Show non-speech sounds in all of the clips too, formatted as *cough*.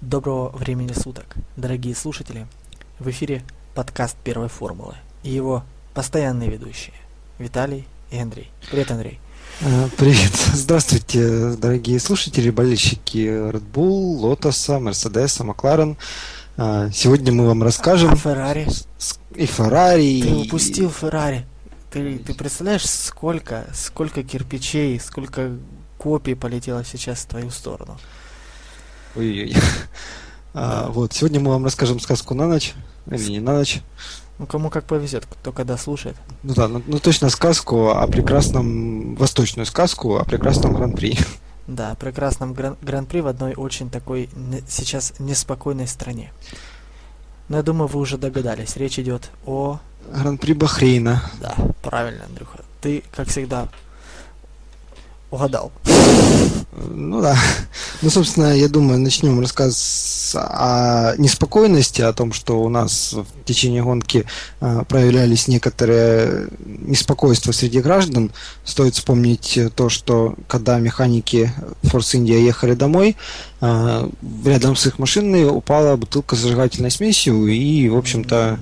Доброго времени суток, дорогие слушатели. В эфире подкаст Первой формулы и его постоянные ведущие Виталий и Андрей. Привет, Андрей. А, Привет. Здравствуйте, дорогие слушатели, болельщики Red Bull, Lotus, Mercedes, Макларен. А, Сегодня мы вам расскажем... А Феррари? И Феррари. Ты упустил Феррари. Ты, ты представляешь, сколько, сколько кирпичей, сколько копий полетело сейчас в твою сторону? Ой-ой-ой. *laughs* А, Вот, сегодня мы вам расскажем сказку на ночь. Или не на ночь. Ну, кому как повезет, кто когда слушает. Ну да, ну, ну точно сказку о прекрасном... Восточную сказку о прекрасном Гран-при. *laughs* Да, о прекрасном гран- гран-при в одной очень такой не- сейчас неспокойной стране. Но я думаю, вы уже догадались. Речь идет о... Гран-при Бахрейна. Да, правильно, Андрюха. Ты, как всегда, угадал. Ну да. Ну, собственно, я думаю, начнем рассказ о неспокойности, о том, что у нас в течение гонки э, проявлялись некоторые неспокойства среди граждан. Стоит вспомнить то, что когда механики Force India ехали домой, э, рядом с их машиной упала бутылка с зажигательной смесью, и, в общем-то,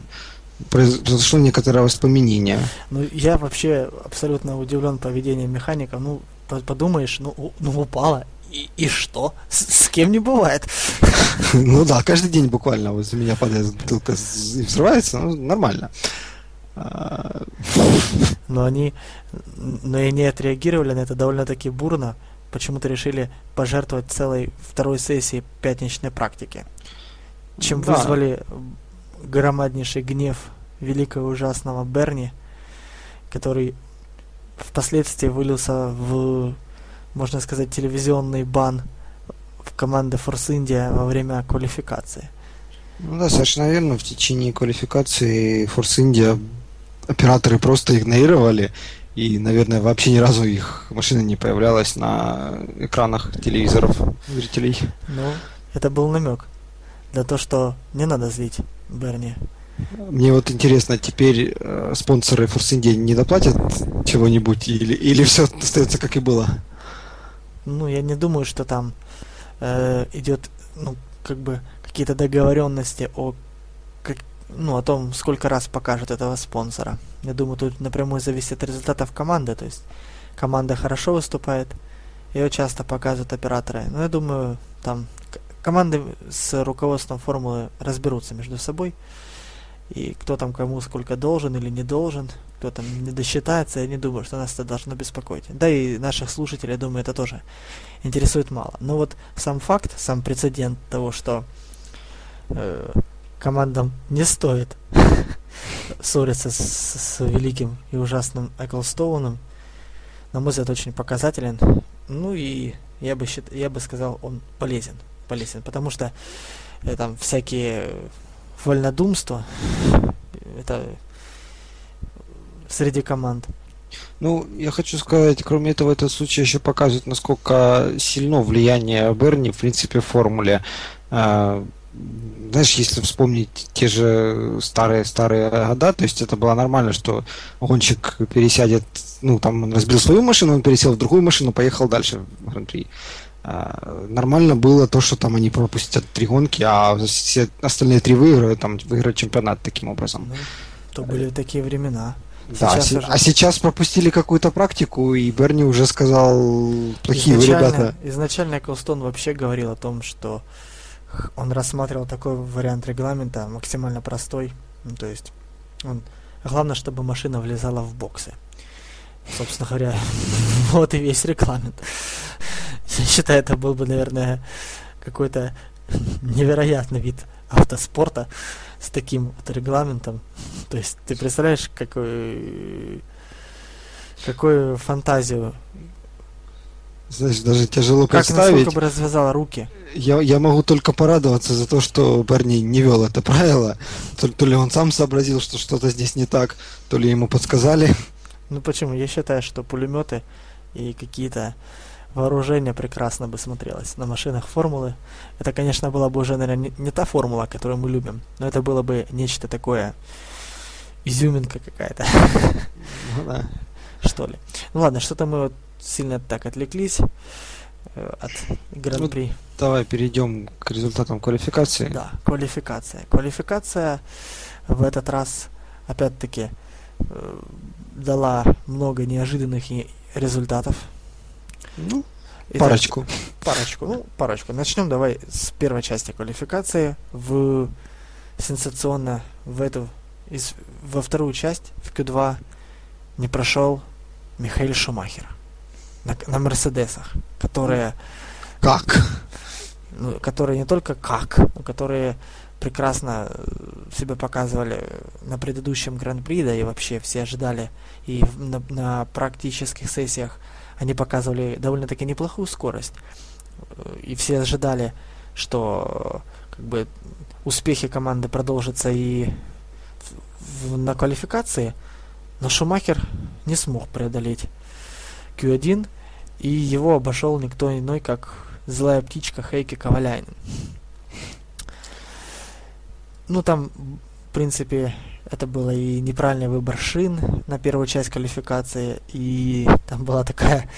произошло некоторое воспламенение. Ну, я вообще абсолютно удивлен поведением механика. Ну, подумаешь, ну, ну упала. И, и что? С, с кем не бывает. *laughs* Ну да, каждый день буквально возле меня падает бутылка и взрывается, ну, нормально. А, *laughs* Но они, но и не отреагировали на это довольно-таки бурно. Почему-то решили пожертвовать целой второй сессией пятничной практики. Чем Да. вызвали громаднейший гнев великого ужасного Берни, который впоследствии вылился в, можно сказать, телевизионный бан в команды Force India во время квалификации. Ну да, совершенно верно. В течение квалификации Force India операторы просто игнорировали. И, наверное, вообще ни разу их машина не появлялась на экранах телевизоров зрителей. Ну, это был намек на то, что не надо злить Берни. Мне вот интересно, теперь э, спонсоры India не доплатят чего-нибудь или, или все остается как и было? Ну, я не думаю, что там э, идет, ну, как бы какие-то договоренности о, как, ну, о том, сколько раз покажут этого спонсора. Я думаю, тут напрямую зависит от результатов команды. То есть команда хорошо выступает, ее часто показывают операторы. Но я думаю, там команды с руководством формулы разберутся между собой. И кто там кому сколько должен или не должен, кто там не досчитается, я не думаю, что нас это должно беспокоить. Да и наших слушателей, я думаю, это тоже интересует мало. Но вот сам факт, сам прецедент того, что э, командам не стоит *laughs* ссориться с, с великим и ужасным Эклстоуном, на мой взгляд, очень показателен. Ну и я бы, счит, я бы сказал, он полезен. Полезен, потому что э, там всякие вольнодумства, это среди команд. Ну, я хочу сказать, кроме этого, этот случай еще показывает, насколько сильно влияние Берни, в принципе, в формуле. А, Знаешь, если вспомнить те же старые-старые года, то есть это было нормально, что гонщик пересядет, ну, там он разбил свою машину, он пересел в другую машину, поехал дальше в Гран-при. А, Нормально было то, что там они пропустят три гонки, а все остальные три выиграют, там выиграют чемпионат таким образом. Ну, то были такие времена. Да, Сейчас се- уже- а сейчас пропустили какую-то практику, и Берни уже сказал, плохие изначально, ребята. изначально Эклстон вообще говорил о том, что он рассматривал такой вариант регламента максимально простой. Ну, то есть он, главное, чтобы машина влезала в боксы. Собственно говоря, *laughs* вот и весь регламент. Я считаю, это был бы, наверное, какой-то невероятный вид автоспорта с таким вот регламентом. То есть ты представляешь, какой, какую фантазию Знаешь, даже тяжело как представить. насколько бы развязала руки. Я, я могу только порадоваться за то, что Берни не вел это правило. То, то ли он сам сообразил, что что-то здесь не так, то ли ему подсказали. Ну почему? Я считаю, что пулеметы и какие-то вооружения прекрасно бы смотрелось на машинах формулы. Это, конечно, была бы уже, наверное, не, не та формула, которую мы любим, но это было бы нечто такое изюминка какая-то, Ну *laughs* что ли. Ну ладно, что-то мы сильно так отвлеклись. э, от Гран-при. Ну, давай перейдем к результатам квалификации. Да, квалификация. Квалификация в этот раз, опять-таки, э, дала много неожиданных результатов. Ну, Итак, парочку. Парочку, ну, парочку. Начнем давай с первой части квалификации. В сенсационно в эту из, во вторую часть, в Q2, не прошел Михаил Шумахер на, на Мерседесах, которые... Как? Ну, которые не только как, но которые прекрасно э, себя показывали на предыдущем Гран-при, да и вообще все ожидали, и на, на практических сессиях они показывали довольно-таки неплохую скорость. Э, и все ожидали, что как бы успехи команды продолжатся и в, в, на квалификации, но Шумахер не смог преодолеть Q1, и его обошел никто иной, как злая птичка Хейки Коваляйн. Ну, там, принципе, это было и неправильный выбор шин на первую часть квалификации, и там была такая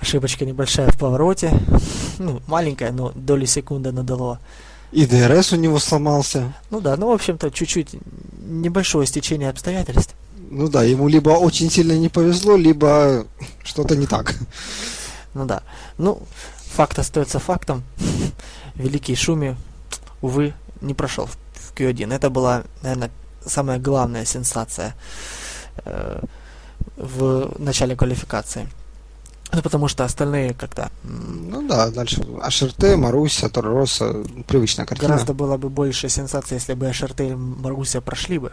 ошибочка небольшая в повороте. Ну, маленькая, но доли секунды надало. И ДРС у него сломался. Ну да, ну, в общем-то, чуть-чуть небольшое стечение обстоятельств. Ну да, ему либо очень сильно не повезло, либо что-то не так. Ну да. Ну, факт остается фактом. Великий Шуми, увы, не прошел в Q1. Это была, наверное, самая главная сенсация э, в начале квалификации. Ну, потому что остальные как-то... Ну да, дальше Ашерте, Маруся, Торроса, привычная картина. Гораздо было бы больше сенсаций, если бы Ашерте и Маруся прошли бы.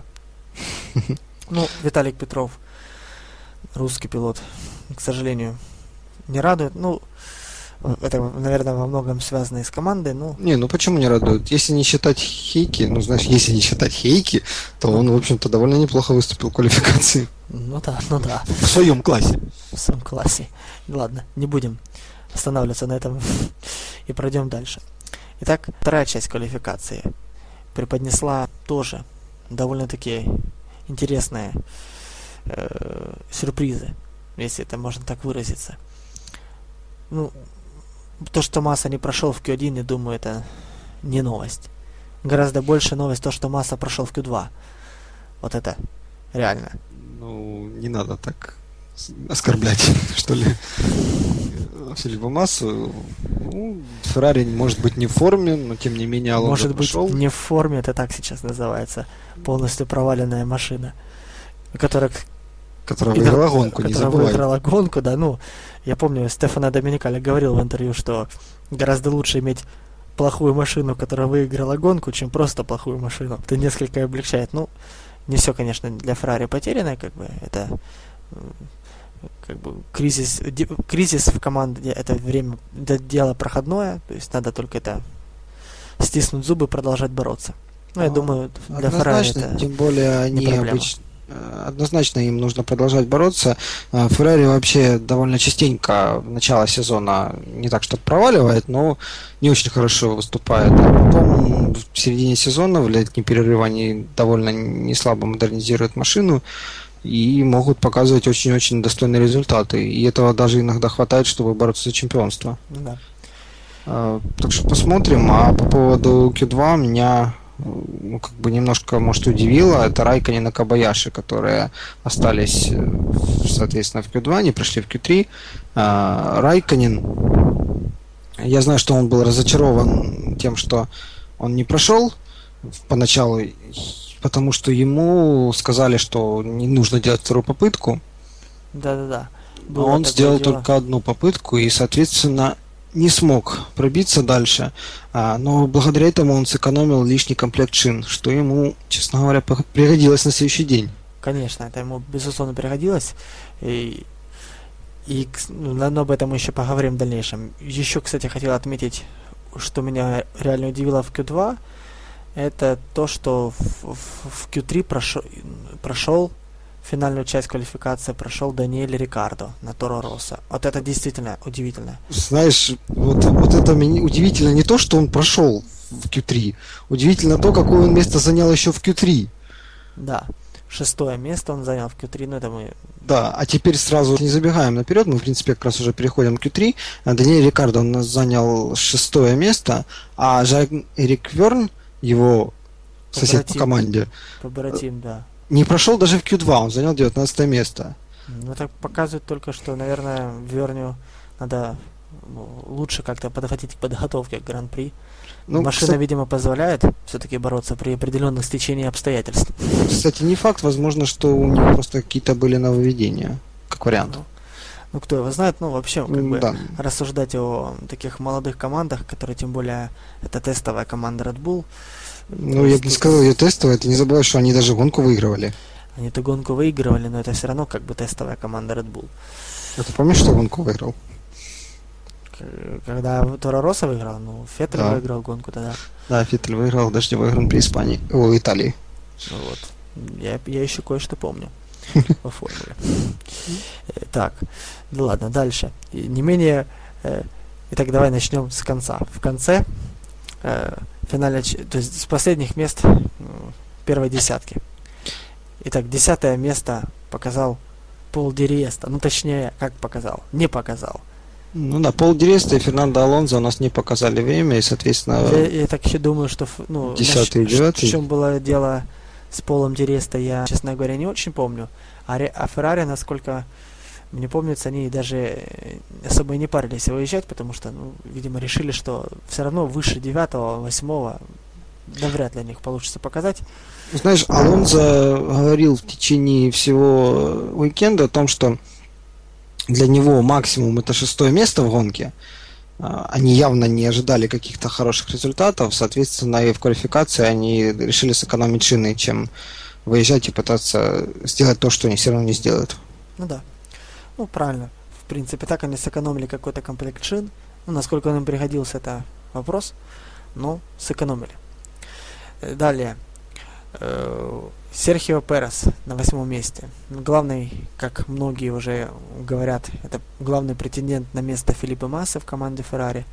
*laughs* Ну, Виталик Петров, русский пилот, к сожалению, не радует. Ну, это, наверное, во многом связано и с командой, ну... Не, ну почему не радует? Если не считать Хейки, ну, знаешь, если не считать Хейки, то он, в общем-то, довольно неплохо выступил в квалификации. Ну да, ну да. В своем классе. В своем классе. Ладно, не будем останавливаться на этом *laughs* и пройдем дальше. Итак, вторая часть квалификации преподнесла тоже довольно-таки интересные э, сюрпризы, если это можно так выразиться. Ну, то, что Масса не прошел в Q1, я думаю, это не новость. Гораздо больше новость то, что Масса прошел в Q2. Вот это реально. Ну, не надо так оскорблять, *laughs* что ли. Филиппа Массу. Ну, Феррари может быть не в форме, но тем не менее Алонсо Может быть пошел. не в форме, это так сейчас называется. Полностью проваленная машина. Которая Которая выиграла гонку, не забывай. выиграла гонку, да, ну, я помню, Стефана Доминикали говорил в интервью, что гораздо лучше иметь плохую машину, которая выиграла гонку, чем просто плохую машину. Это несколько облегчает. Ну, не все, конечно, для Феррари потеряно, как бы, это как бы кризис, кризис в команде, это время, это дело проходное, то есть надо только это стиснуть зубы, продолжать бороться. Ну, я а, думаю, для Феррари это тем более они обычно однозначно им нужно продолжать бороться. Э, Феррари вообще довольно частенько в начало сезона не так что проваливает, но не очень хорошо выступает. А потом в середине сезона, в летний перерыв, они довольно не слабо модернизируют машину и могут показывать очень-очень достойные результаты. И этого даже иногда хватает, чтобы бороться за чемпионство. Да. Э, так что посмотрим. А по поводу Q2 меня ну, как бы немножко, может, удивило, это Райканин и Кабаяши, которые остались, э, соответственно, в Q2, они прошли в Q3. А, Райканин, я знаю, что он был разочарован тем, что он не прошел поначалу, потому что ему сказали, что не нужно делать вторую попытку. Да-да-да. Он сделал дело. только одну попытку, и, соответственно, не смог пробиться дальше, а, но благодаря этому он сэкономил лишний комплект шин, что ему, честно говоря, пригодилось на следующий день. Конечно, это ему, безусловно, пригодилось. И, и ну, но об этом мы еще поговорим в дальнейшем. Еще, кстати, хотел отметить, что меня реально удивило в Q2, это то, что в, в, в Q3 прошел, прошел финальную часть квалификации прошел Даниэль Рикардо на Торо Росса. Вот это действительно удивительно. Знаешь, вот, вот это удивительно не то, что он прошел в Q3, удивительно то, какое он место занял еще в Q3. Да, шестое место он занял в Q3, ну это мы... Да, а теперь сразу не забегаем наперед, мы в принципе как раз уже переходим к Q3. Даниэль Рикардо у нас занял шестое место, а Жак Эрик Верн, его сосед по команде, побратим, да. Не прошел даже в Q2, он занял 19 место. Ну так показывает только, что, наверное, Верню надо ну, лучше как-то подходить к подготовке к Гран-при. Ну, Машина, кстати, видимо, позволяет все-таки бороться при определенных стечении обстоятельств. Кстати, не факт, возможно, что у него просто какие-то были нововведения, как вариант. Ну, ну кто его знает, ну вообще как бы да. рассуждать о таких молодых командах, которые тем более это тестовая команда Red Bull. Ну, я бы не сказал, ее тестовая, ты не забывай, что они даже гонку выигрывали. Они эту гонку выигрывали, но это все равно как бы тестовая команда Red Bull. А ты помнишь, что гонку выиграл? когда Торо Росса выиграл, ну, Феттель да. выиграл гонку тогда. Да, Феттель выиграл дождевой гран при Испании, о, Италии. Ну вот, я, я еще кое-что помню *laughs* по формуле. Э, так, ну ладно, дальше. Не менее... Э, итак, давай начнем с конца. В конце э, финале, то есть с последних мест первой десятки. Итак, десятое место показал Пол Ди Реста. Ну, точнее, как показал? Не показал. Ну да, Пол Ди Реста и Фернандо Алонзо у нас не показали время, и, соответственно... Я, я так еще думаю, что... Ну, 10 и 9 В чем было дело с Полом Ди Реста, я, честно говоря, не очень помню. А, а Феррари, насколько мне помнится, они даже особо и не парились выезжать, потому что, ну, видимо, решили, что все равно выше девятого, восьмого, да вряд ли у них получится показать. Знаешь, Алонзо говорил в течение всего уикенда о том, что для него максимум это шестое место в гонке. А, они явно не ожидали каких-то хороших результатов, соответственно, и в квалификации они решили сэкономить шины, чем выезжать и пытаться сделать то, что они все равно не сделают. Ну да. Ну, правильно. В принципе, так они сэкономили какой-то комплект шин. Ну, насколько он им пригодился, это вопрос. Но сэкономили. Э, далее. Э, Серхио Перес на восьмом месте. Главный, как многие уже говорят, это главный претендент на место Филиппа Масса в команде Феррари.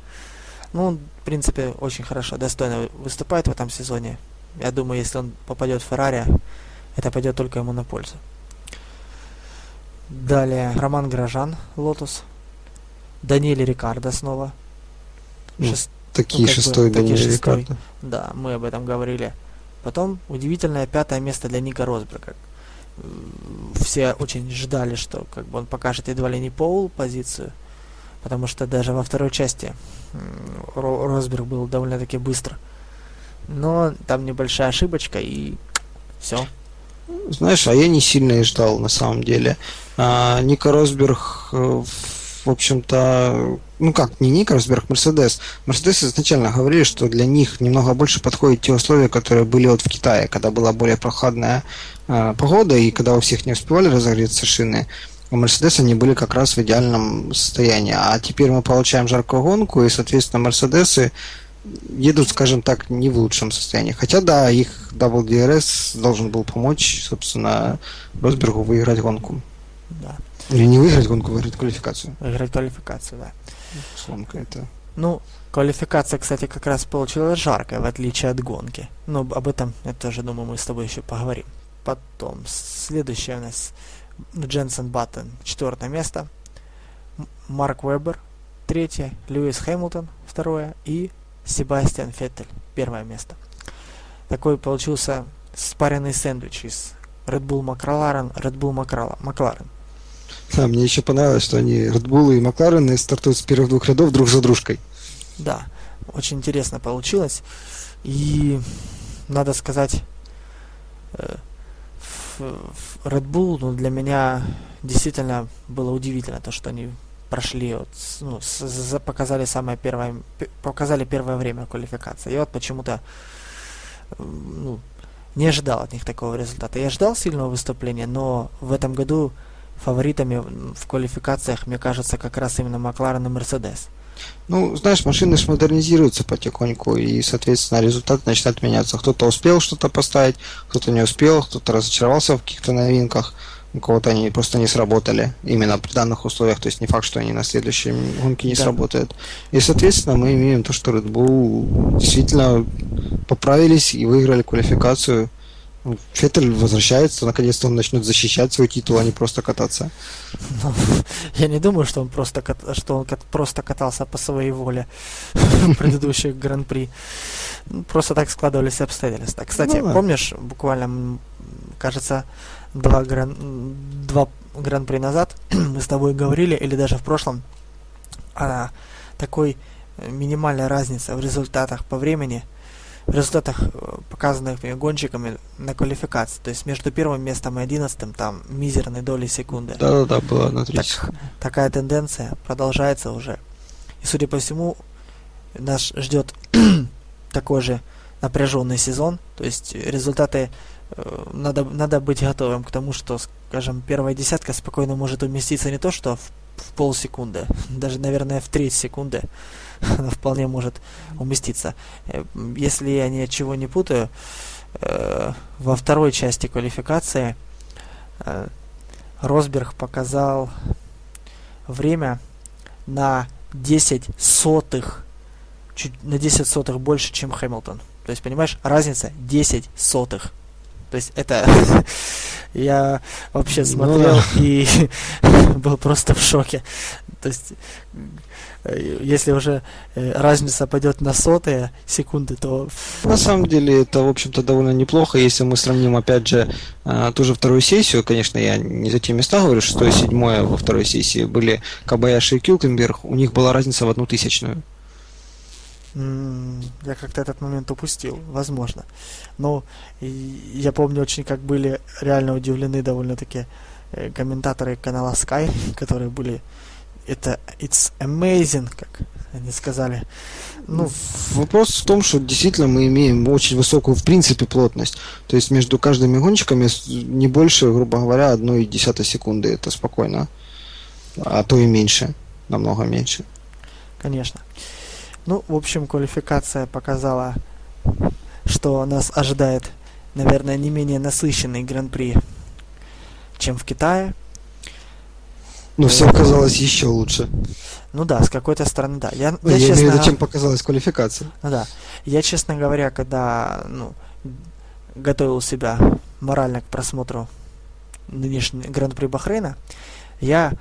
Ну, он, в принципе, очень хорошо, достойно выступает в этом сезоне. Я думаю, если он попадет в Феррари, это пойдет только ему на пользу. Далее Роман Грожан, Лотус. Даниэль Рикардо снова. Ну, Шест... Такие ну, шестой Даниэль Рикардо. Да, мы об этом говорили. Потом удивительное пятое место для Ника Росберга. Все очень ждали, что как бы он покажет едва ли не поул-позицию, потому что даже во второй части Росберг был довольно-таки быстро. Но там небольшая ошибочка и все. Знаешь, а я не сильно и ждал на самом деле. А, Ника Росберг э, в общем-то, ну как, не Ник Росберг, Мерседес. Мерседес изначально говорили, что для них немного больше подходят те условия, которые были вот в Китае, когда была более прохладная э, погода, и когда у всех не успевали разогреться шины, у Мерседеса они были как раз в идеальном состоянии. А теперь мы получаем жаркую гонку, и, соответственно, Мерседесы едут, скажем так, не в лучшем состоянии. Хотя, да, их WDRS должен был помочь, собственно, Росбергу выиграть гонку. Да. Или не выиграть гонку, выиграть квалификацию. Выиграть квалификацию, да. Гонка это. Ну, квалификация, кстати, как раз получилась жаркая, в отличие от гонки. Но об этом, я тоже думаю, мы с тобой еще поговорим. Потом, следующее у нас Дженсен Баттон, четвертое место. Марк Вебер, третье. Льюис Хэмилтон, второе. И Себастьян Феттель, первое место. Такой получился спаренный сэндвич из Red Bull Макларен, Red Bull Макларен. Да, мне еще понравилось, что они Bull и Макларены стартуют с первых двух рядов друг за дружкой. Да, очень интересно получилось. И надо сказать, э, Red Bull ну, для меня действительно было удивительно то, что они прошли, вот, ну, с, с, показали самое первое, показали первое время квалификации. Я вот почему-то ну, не ожидал от них такого результата. Я ждал сильного выступления, но в этом году фаворитами в квалификациях, мне кажется, как раз именно Макларен и Мерседес. Ну, знаешь, машины же модернизируются потихоньку, и, соответственно, результаты начинают меняться. Кто-то успел что-то поставить, кто-то не успел, кто-то разочаровался в каких-то новинках, у кого-то они просто не сработали именно при данных условиях, то есть не факт, что они на следующей гонке не да. сработают. И, соответственно, мы имеем то, что Red Bull действительно поправились и выиграли квалификацию Феттель возвращается, наконец-то он начнет защищать свой титул, а не просто кататься. Ну, я не думаю, что он просто, кат- что он кат- просто катался по своей воле *laughs* в предыдущих гран-при. Ну, Просто так складывались обстоятельства. Кстати, Ну да. помнишь, буквально, кажется, два, гран- два гран-при назад *clears throat* мы с тобой говорили, или даже в прошлом, о такой э, минимальной разнице в результатах по времени, в результатах, э, показанных гонщиками на квалификации. То есть между первым местом и одиннадцатым там мизерные доли секунды. Да-да-да, было на 3 Так, такая тенденция продолжается уже. И судя по всему, нас ждет *clears throat* такой же напряженный сезон. То есть результаты э, надо, надо быть готовым к тому, что, скажем, первая десятка спокойно может уместиться не то, что в, в полсекунды, *laughs* даже, наверное, в треть секунды *laughs* она вполне может уместиться. Э, Если я ничего не путаю, э, во второй части квалификации э, Росберг показал время на 10 сотых, чуть на 10 сотых больше, чем Хэмилтон. То есть, понимаешь, разница 10 сотых. То есть это *laughs* я вообще Ну смотрел да. и *laughs* был просто в шоке. То есть если уже э, разница пойдет на сотые секунды, то На самом деле это, в общем-то, довольно неплохо, если мы сравним, опять же, а, ту же вторую сессию. Конечно, я не за те места говорю, шестое и седьмое во второй сессии были Кабаяши и Килкенберг. У них была разница в одну тысячную. Я как-то этот момент упустил, возможно. Но и я помню очень, как были реально удивлены довольно-таки э, комментаторы канала Sky, *laughs* которые были это it's amazing, как они сказали. Ну, Вопрос в том, что действительно мы имеем очень высокую, в принципе, плотность. То есть между каждыми гонщиками не больше, грубо говоря, одной десятой секунды. Это спокойно. А то и меньше. Намного меньше. конечно. Ну, в общем, квалификация показала, что нас ожидает, наверное, не менее насыщенный гран-при, чем в Китае. Но все оказалось еще лучше. Ну да, с какой-то стороны, да. Я, Ну, я, Я, имею в честно, виду, чем показалась квалификация. Ну да. Я, честно говоря, когда ну, готовил себя морально к просмотру нынешнего Гран-при Бахрейна, я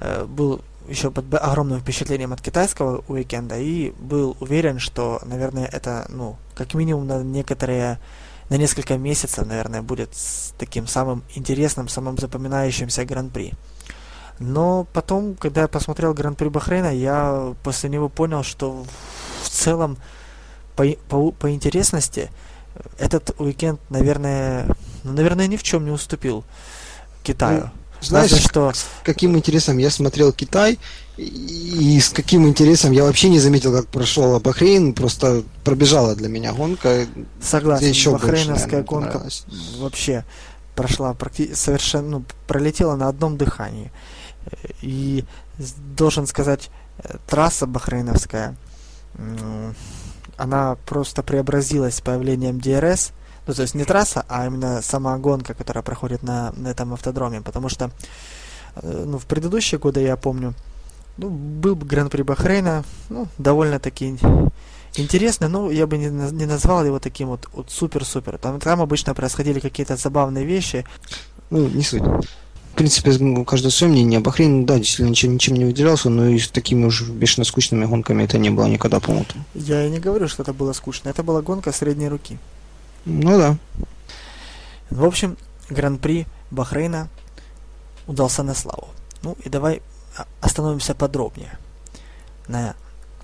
э, был еще под огромным впечатлением от китайского уикенда и был уверен, что, наверное, это, ну, как минимум на некоторые, на несколько месяцев, наверное, будет с таким самым интересным, самым запоминающимся Гран-при. Но потом, когда я посмотрел Гран-при Бахрейна, я после него понял, что в целом по, по, по интересности этот уикенд, наверное, ну, наверное, ни в чем не уступил Китаю. Знаешь, Разве что с каким интересом я смотрел Китай, и с каким интересом я вообще не заметил, как прошел Бахрейн, просто пробежала для меня гонка. согласен, еще бахрейновская больше, наверное, гонка вообще прошла практи- совершенно, ну, пролетела на одном дыхании. И должен сказать, э, трасса бахрейновская, она просто преобразилась с появлением DRS. Ну, то есть не трасса, а именно сама гонка, которая проходит на, на этом автодроме. Потому что э, ну, в предыдущие годы, я помню, ну, был бы Гран-при Бахрейна, ну, довольно-таки интересный, но я бы не, не назвал его таким вот, вот супер-супер. Там, там обычно происходили какие-то забавные вещи. Ну, не суть. В принципе, ну, у каждого свое мнение. Бахрейн, да, действительно ничем, ничем не выделялся, но и с такими уж бешено скучными гонками это не было никогда, по-моему. Я и не говорю, что это было скучно. Это была гонка средней руки. Ну да. В общем, Гран-при Бахрейна удался на славу. Ну и давай а, остановимся подробнее на,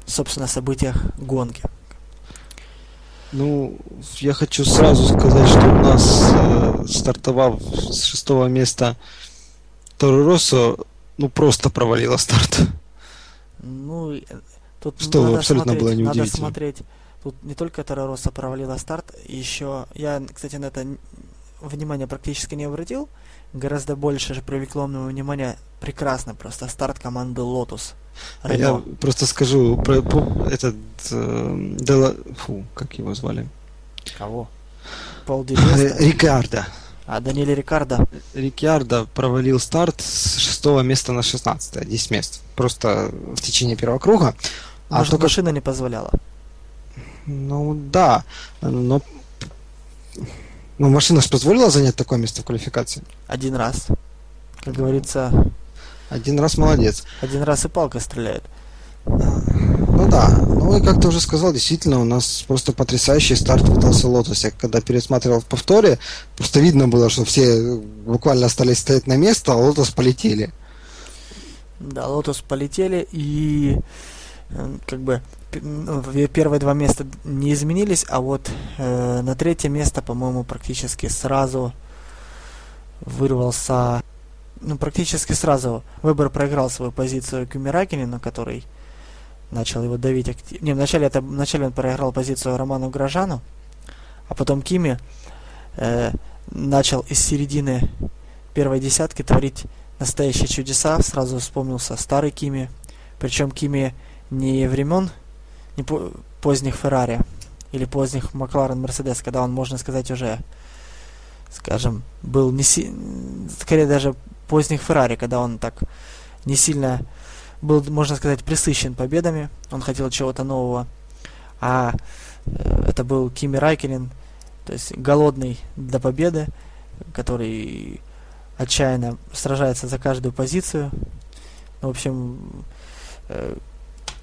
собственно, событиях гонки. Ну, я хочу сразу сказать, что у нас, э, стартовав с шестого места Торо Россо, ну, просто провалила старт. Ну, э, тут Что надо абсолютно смотреть, было надо неудивительно. смотреть. Тут не только Таророса провалила старт, еще я, кстати, на это внимание практически не обратил. Гораздо больше же привлекло мне внимание прекрасно просто старт команды Lotus. А Я Рено. просто скажу про этот э, Дела- фу, как его звали? Кого? *laughs* Пол? Рикардо. А Даниэль Рикардо. Рикардо провалил старт с шестого места на 16 10 мест. Просто в течение первого круга. А Может, только машина не позволяла. Ну да, но Ну, машина же позволила занять такое место в квалификации? Один раз. Как говорится... Один раз молодец. Один раз и палка стреляет. Ну да, ну и как ты уже сказал, действительно, у нас просто потрясающий старт выдался Лотос. Я когда пересматривал в повторе, просто видно было, что все буквально остались стоять на место, а Лотос полетели. Да, Лотос полетели и э, как бы ну, первые два места не изменились, а вот э, на третье место, по-моему, практически сразу вырвался, ну, практически сразу выбор проиграл свою позицию Кюмиракинину, который начал его давить активно. Не, вначале, это, вначале он проиграл позицию Роману Грожану, а потом Кими э, начал из середины первой десятки творить настоящие чудеса. Сразу вспомнился старый Кими. Причем Кими не времен не по поздних Феррари или поздних Макларен Мерседес, когда он, можно сказать, уже, скажем, был не си... скорее даже поздних Феррари, когда он так не сильно был, можно сказать, присыщен победами, он хотел чего-то нового, а э, это был Кими Райкелин, то есть голодный до победы, который отчаянно сражается за каждую позицию. В общем, э,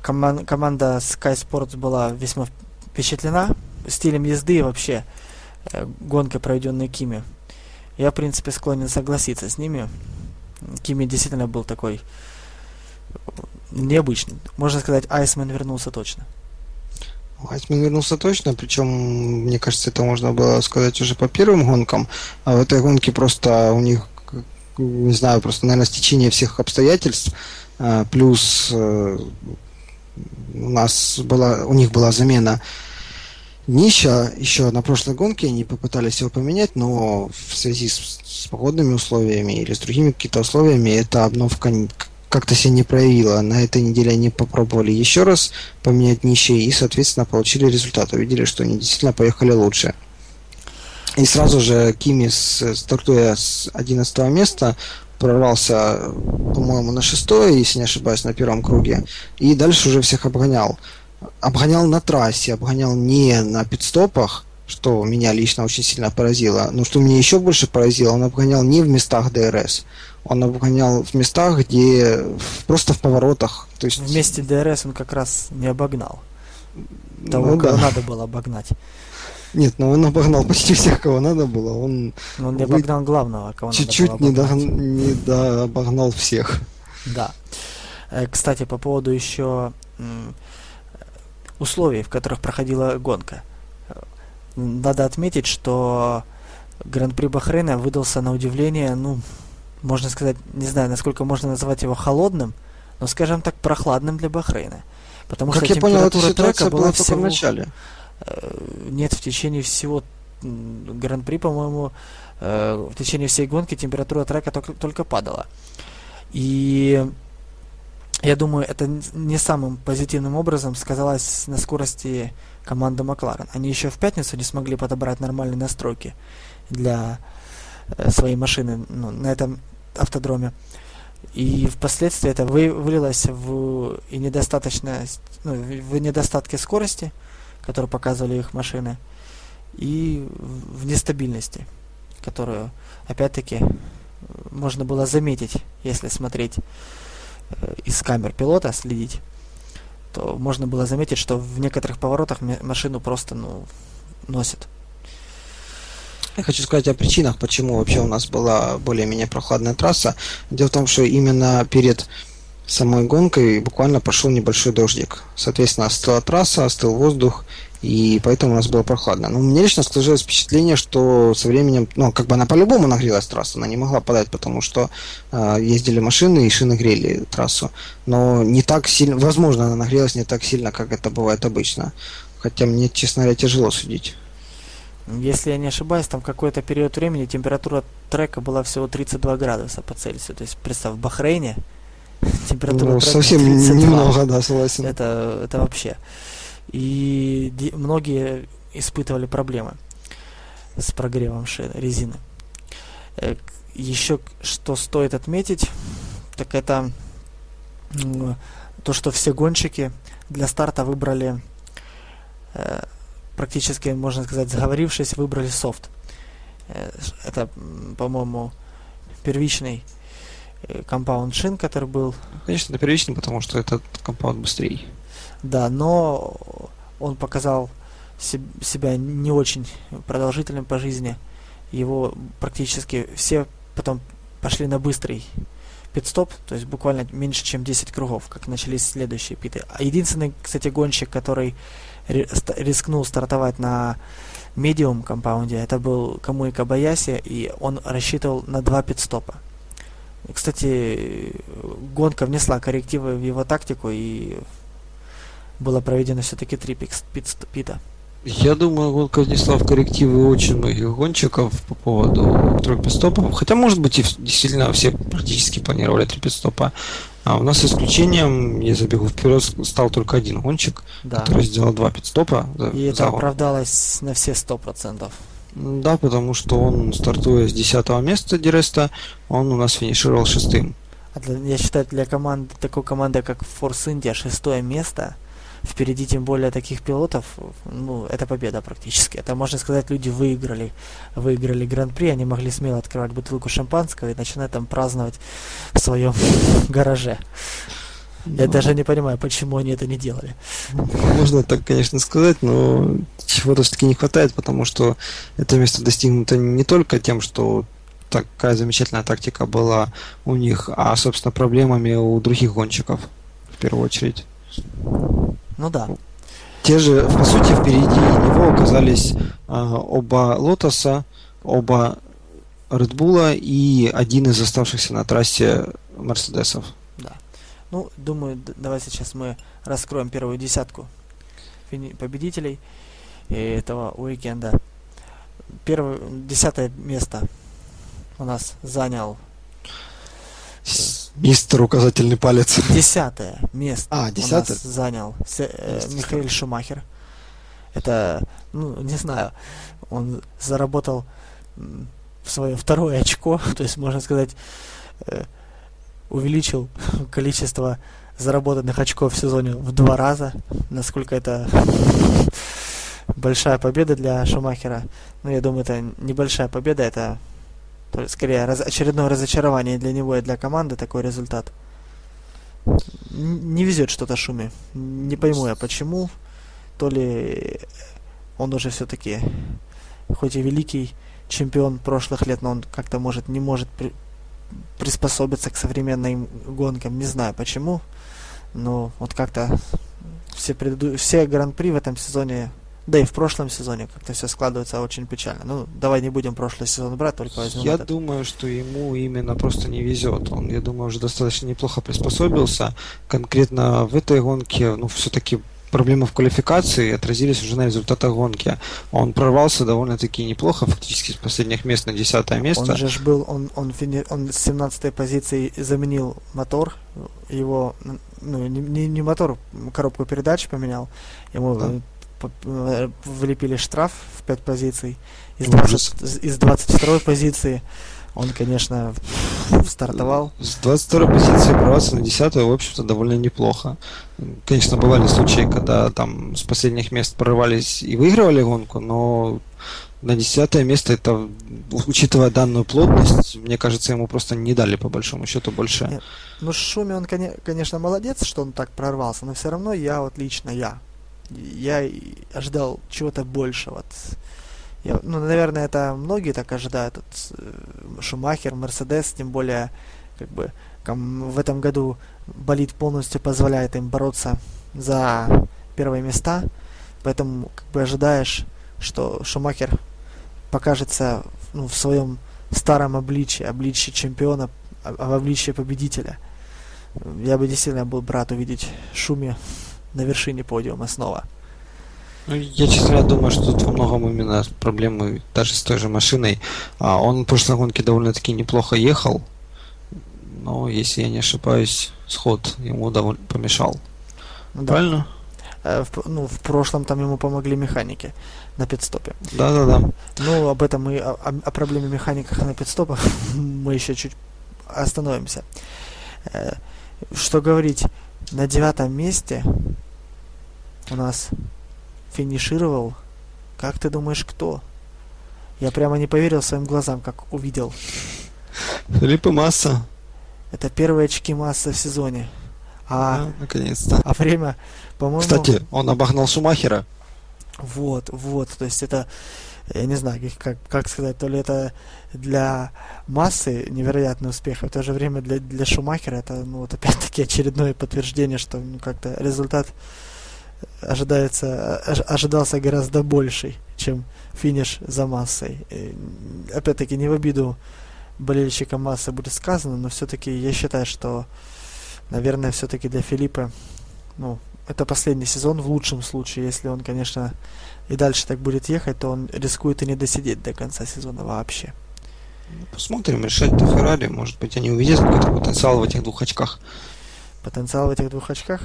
коман команда Sky Sports была весьма впечатлена стилем езды и вообще э, гонкой, проведенной Кими. Я, в принципе, склонен согласиться с ними. Кими действительно был такой необычный. Можно сказать, Айсмен вернулся точно. Айсмен вернулся точно, причем, мне кажется, это можно было сказать уже по первым гонкам, а в этой гонке просто у них, не знаю, просто, наверное, стечение всех обстоятельств, а, плюс э, у нас была, у них была замена Нища еще на прошлой гонке, они попытались его поменять, но в связи с, с погодными условиями или с другими какими-то условиями эта обновка как-то себя не проявила. На этой неделе они попробовали еще раз поменять нищие и, соответственно, получили результат. Увидели, что они действительно поехали лучше. И сразу же Кими, стартуя с 11 места, прорвался, по-моему, на шестое, если не ошибаюсь, на первом круге. И дальше уже всех обгонял. Обгонял на трассе, обгонял не на пит-стопах, что меня лично очень сильно поразило. Но что меня еще больше поразило, он обгонял не в местах ДРС, он обгонял в местах, где просто в поворотах. То есть... В месте ДРС он как раз не обогнал. Того, ну, кого да. надо было обогнать. Нет, ну он обогнал почти всех, кого надо было. Он, Но он не обогнал вы... главного, кого чуть-чуть надо было обогнать. не, до... не до... обогнал всех. Да. Э, кстати, по поводу еще условий, в которых проходила гонка. Надо отметить, что Гран-при Бахрейна выдался на удивление, ну, можно сказать, не знаю, насколько можно назвать его холодным, но, скажем так, прохладным для Бахрейна. Потому как что я понял, эта ситуация была, была всего... в начале. Э, нет, в течение всего Гран-при, по-моему, э, в течение всей гонки температура трека только, только падала. И я думаю, это не самым позитивным образом сказалось на скорости команды Макларен. Они еще в пятницу не смогли подобрать нормальные настройки для э, своей машины ну, на этом автодроме. И впоследствии это вы, вылилось в и недостаточность, ну, в недостатке скорости, которую показывали их машины, и в нестабильности, которую, опять-таки, можно было заметить, если смотреть из камер пилота, следить, то можно было заметить, что в некоторых поворотах машину просто ну, носит. Я хочу сказать о причинах, почему вообще у нас была более-менее прохладная трасса. Дело в том, что именно перед самой гонкой буквально пошел небольшой дождик. Соответственно, остыла трасса, остыл воздух, и поэтому у нас было прохладно. Но мне лично сложилось впечатление, что со временем, ну, как бы она по-любому нагрелась трасса, она не могла падать, потому что э, ездили машины и шины грели трассу. Но не так сильно, возможно, она нагрелась не так сильно, как это бывает обычно. Хотя мне, честно говоря, тяжело судить. Если я не ошибаюсь, там какой-то период времени температура трека была всего 32 градуса по Цельсию. То есть, представь, в Бахрейне *laughs* температура ну, трека совсем 32. немного, да, согласен. Это, это вообще. И многие испытывали проблемы с прогревом резины. Э, Еще что стоит отметить, так это то, что все гонщики для старта выбрали э, практически, можно сказать, заговорившись, выбрали софт. Э, это, по-моему, первичный компаунд шин, который был. Конечно, это первичный, потому что этот компаунд быстрее. Да, но он показал себя не очень продолжительным по жизни. Его практически все потом пошли на быстрый пит-стоп, то есть буквально меньше, чем 10 кругов, как начались следующие питы. А единственный, кстати, гонщик, который рискнул стартовать на медиум компаунде, это был Камуи Кабаяси, и он рассчитывал на два пит-стопа. Кстати, гонка внесла коррективы в его тактику, и было проведено все-таки три пит-пита. Я думаю, гонка внесла в коррективы очень многих гонщиков по поводу трех пидстопов. Хотя, может быть, и действительно все практически планировали три пидстопа. А у нас исключением, я забегу вперед, стал только один гонщик, да. который сделал два пидстопа. И это оправдалось на все сто процентов. Да, потому что он, стартуя с десятого места Диреста, он у нас финишировал шестым. А я считаю, для команды, такой команды, как Force India, шестое место – впереди тем более таких пилотов, ну, это победа практически. Это, можно сказать, люди выиграли, выиграли гран-при, они могли смело открывать бутылку шампанского и начинать там праздновать в своем *laughs* гараже. Я ну, даже не понимаю, почему они это не делали. Можно так, конечно, сказать, но чего-то все-таки не хватает, потому что это место достигнуто не только тем, что такая замечательная тактика была у них, а, собственно, проблемами у других гонщиков, в первую очередь. Ну да. Те же, по сути, впереди него оказались а, оба Лотоса, оба Редбула и один из оставшихся на трассе Мерседесов. Да. Ну, думаю, давай сейчас мы раскроем первую десятку победителей этого уикенда. Первое, десятое место у нас занял Мистер указательный палец. Десятое место а, десятое? у нас занял э, Михаил Шумахер. Это, ну, не знаю, он заработал свое второе очко, *laughs* то есть, можно сказать, э, увеличил *laughs* количество заработанных очков в сезоне в два раза. Насколько это *laughs* большая победа для Шумахера. Ну, я думаю, это небольшая победа, это то есть, скорее, раз, очередное разочарование для него и для команды такой результат. Не везет что-то Шуме. Не пойму я почему. То ли он уже все-таки, хоть и великий чемпион прошлых лет, но он как-то может не может при, приспособиться к современным гонкам. Не знаю почему. Но вот как-то все, преду... все гран-при в этом сезоне да и в прошлом сезоне как-то все складывается очень печально. Ну, давай не будем прошлый сезон брать, только возьмем Я этот. думаю, что ему именно просто не везет. Он, я думаю, уже достаточно неплохо приспособился. Конкретно в этой гонке, ну, все-таки проблемы в квалификации отразились уже на результатах гонки. Он прорвался довольно-таки неплохо, фактически с последних мест на десятое место. Он же был, он, он, фини, он с 17 позиции заменил мотор, его, ну, не, не мотор, коробку передач поменял, ему да влепили штраф в 5 позиций. Из, 20, из 22 позиции он, конечно, стартовал. С 22 позиции прорваться на 10 в общем-то, довольно неплохо. Конечно, бывали случаи, когда там с последних мест прорывались и выигрывали гонку, но на 10 место это, учитывая данную плотность, мне кажется, ему просто не дали по большому счету больше. Нет. Ну, Шуми, он, конечно, молодец, что он так прорвался, но все равно я, вот лично я, я ожидал чего-то большего. Я, ну, наверное, это многие так ожидают. Вот, э, Шумахер, Мерседес, тем более, как бы, в этом году болит полностью позволяет им бороться за первые места. Поэтому, как бы, ожидаешь, что Шумахер покажется ну, в своем старом обличии, обличии чемпиона, в обличии победителя. Я бы действительно был рад увидеть Шуми на вершине подиума снова. Ну, я, честно говоря, думаю, что тут во многом именно проблемы даже с той же машиной. А, он в прошлой гонке довольно-таки неплохо ехал, но, если я не ошибаюсь, сход ему довольно помешал. Ну, да. Правильно? Э, в, ну, в прошлом там ему помогли механики на пидстопе. Да-да-да. Ну, об этом мы, о, о проблеме механиках на пидстопах *laughs* мы еще чуть остановимся. Э, что говорить, на девятом месте у нас финишировал, как ты думаешь, кто? Я прямо не поверил своим глазам, как увидел. Филиппа Масса. Это первые очки Масса в сезоне. А, А, наконец-то. а время, по-моему... Кстати, он обогнал Шумахера. Вот, вот, то есть это, я не знаю, как- как, сказать, то ли это для массы невероятный успех, а в то же время для, для Шумахера это, ну, вот опять-таки очередное подтверждение, что ну, как-то результат ожидается, ож- ожидался гораздо больший, чем финиш за массой. Опять-таки, не в обиду болельщикам массы будет сказано, но все-таки я считаю, что, наверное, все-таки для Филиппа, ну, это последний сезон в лучшем случае, если он, конечно, и дальше так будет ехать, то он рискует и не досидеть до конца сезона вообще. Посмотрим, решать это Феррари. Может быть, они увидят какой-то потенциал в этих двух очках. Потенциал в этих двух очках.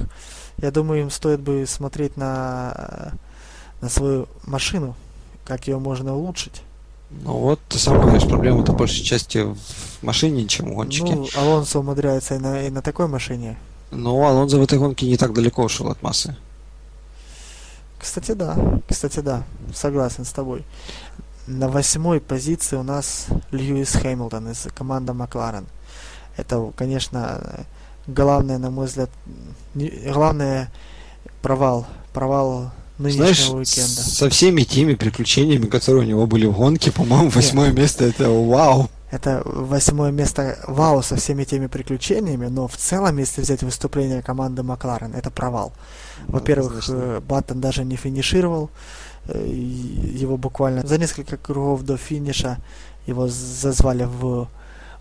Я думаю, им стоит бы смотреть на, на свою машину, как ее можно улучшить. Ну вот, ты сам говоришь, проблема-то большей части в машине, чем в гонщике. Ну, Алонсо умудряется и на, и на такой машине. Но Алонзо в этой гонке не так далеко ушел от массы. Кстати, да. Кстати, да. Согласен с тобой. На восьмой позиции у нас Льюис Хэмилтон из команды Макларен. Это, конечно, главное, на мой взгляд, не- главное провал. Провал нынешнего Знаешь, уикенда. со всеми теми приключениями, которые у него были в гонке, по-моему, восьмое место это вау. Это восьмое место вау со всеми теми приключениями, но в целом, если взять выступление команды Макларен, это провал. Во-первых, Однозначно. э, Баттон даже не финишировал. э, Его буквально за несколько кругов до финиша его зазвали в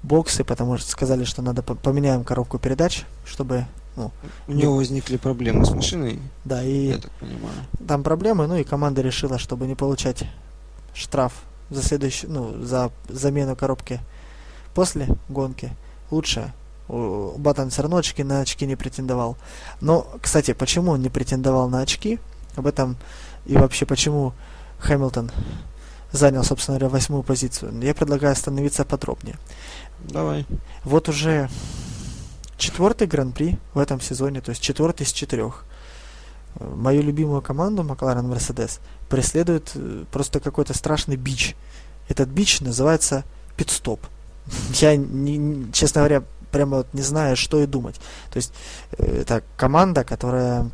боксы, потому что сказали, что надо по- поменяем коробку передач, чтобы, ну, У него возникли проблемы с машиной, да, и я так понимаю. там проблемы, ну и команда решила, чтобы не получать штраф за следующую, ну, за замену коробки после гонки, лучше. Баттон все равно очки на очки не претендовал. Но, кстати, почему он не претендовал на очки? Об этом и вообще почему Хэмилтон занял, собственно говоря, восьмую позицию. Я предлагаю остановиться подробнее. Давай. Вот уже четвертый гран-при в этом сезоне, то есть четвертый из четырех. Мою любимую команду Макларен Мерседес преследует э, просто какой-то страшный бич. Этот бич называется пит-стоп. *laughs* Я, не- честно говоря, прямо вот не знаю, что и думать. То есть э, это команда, которая,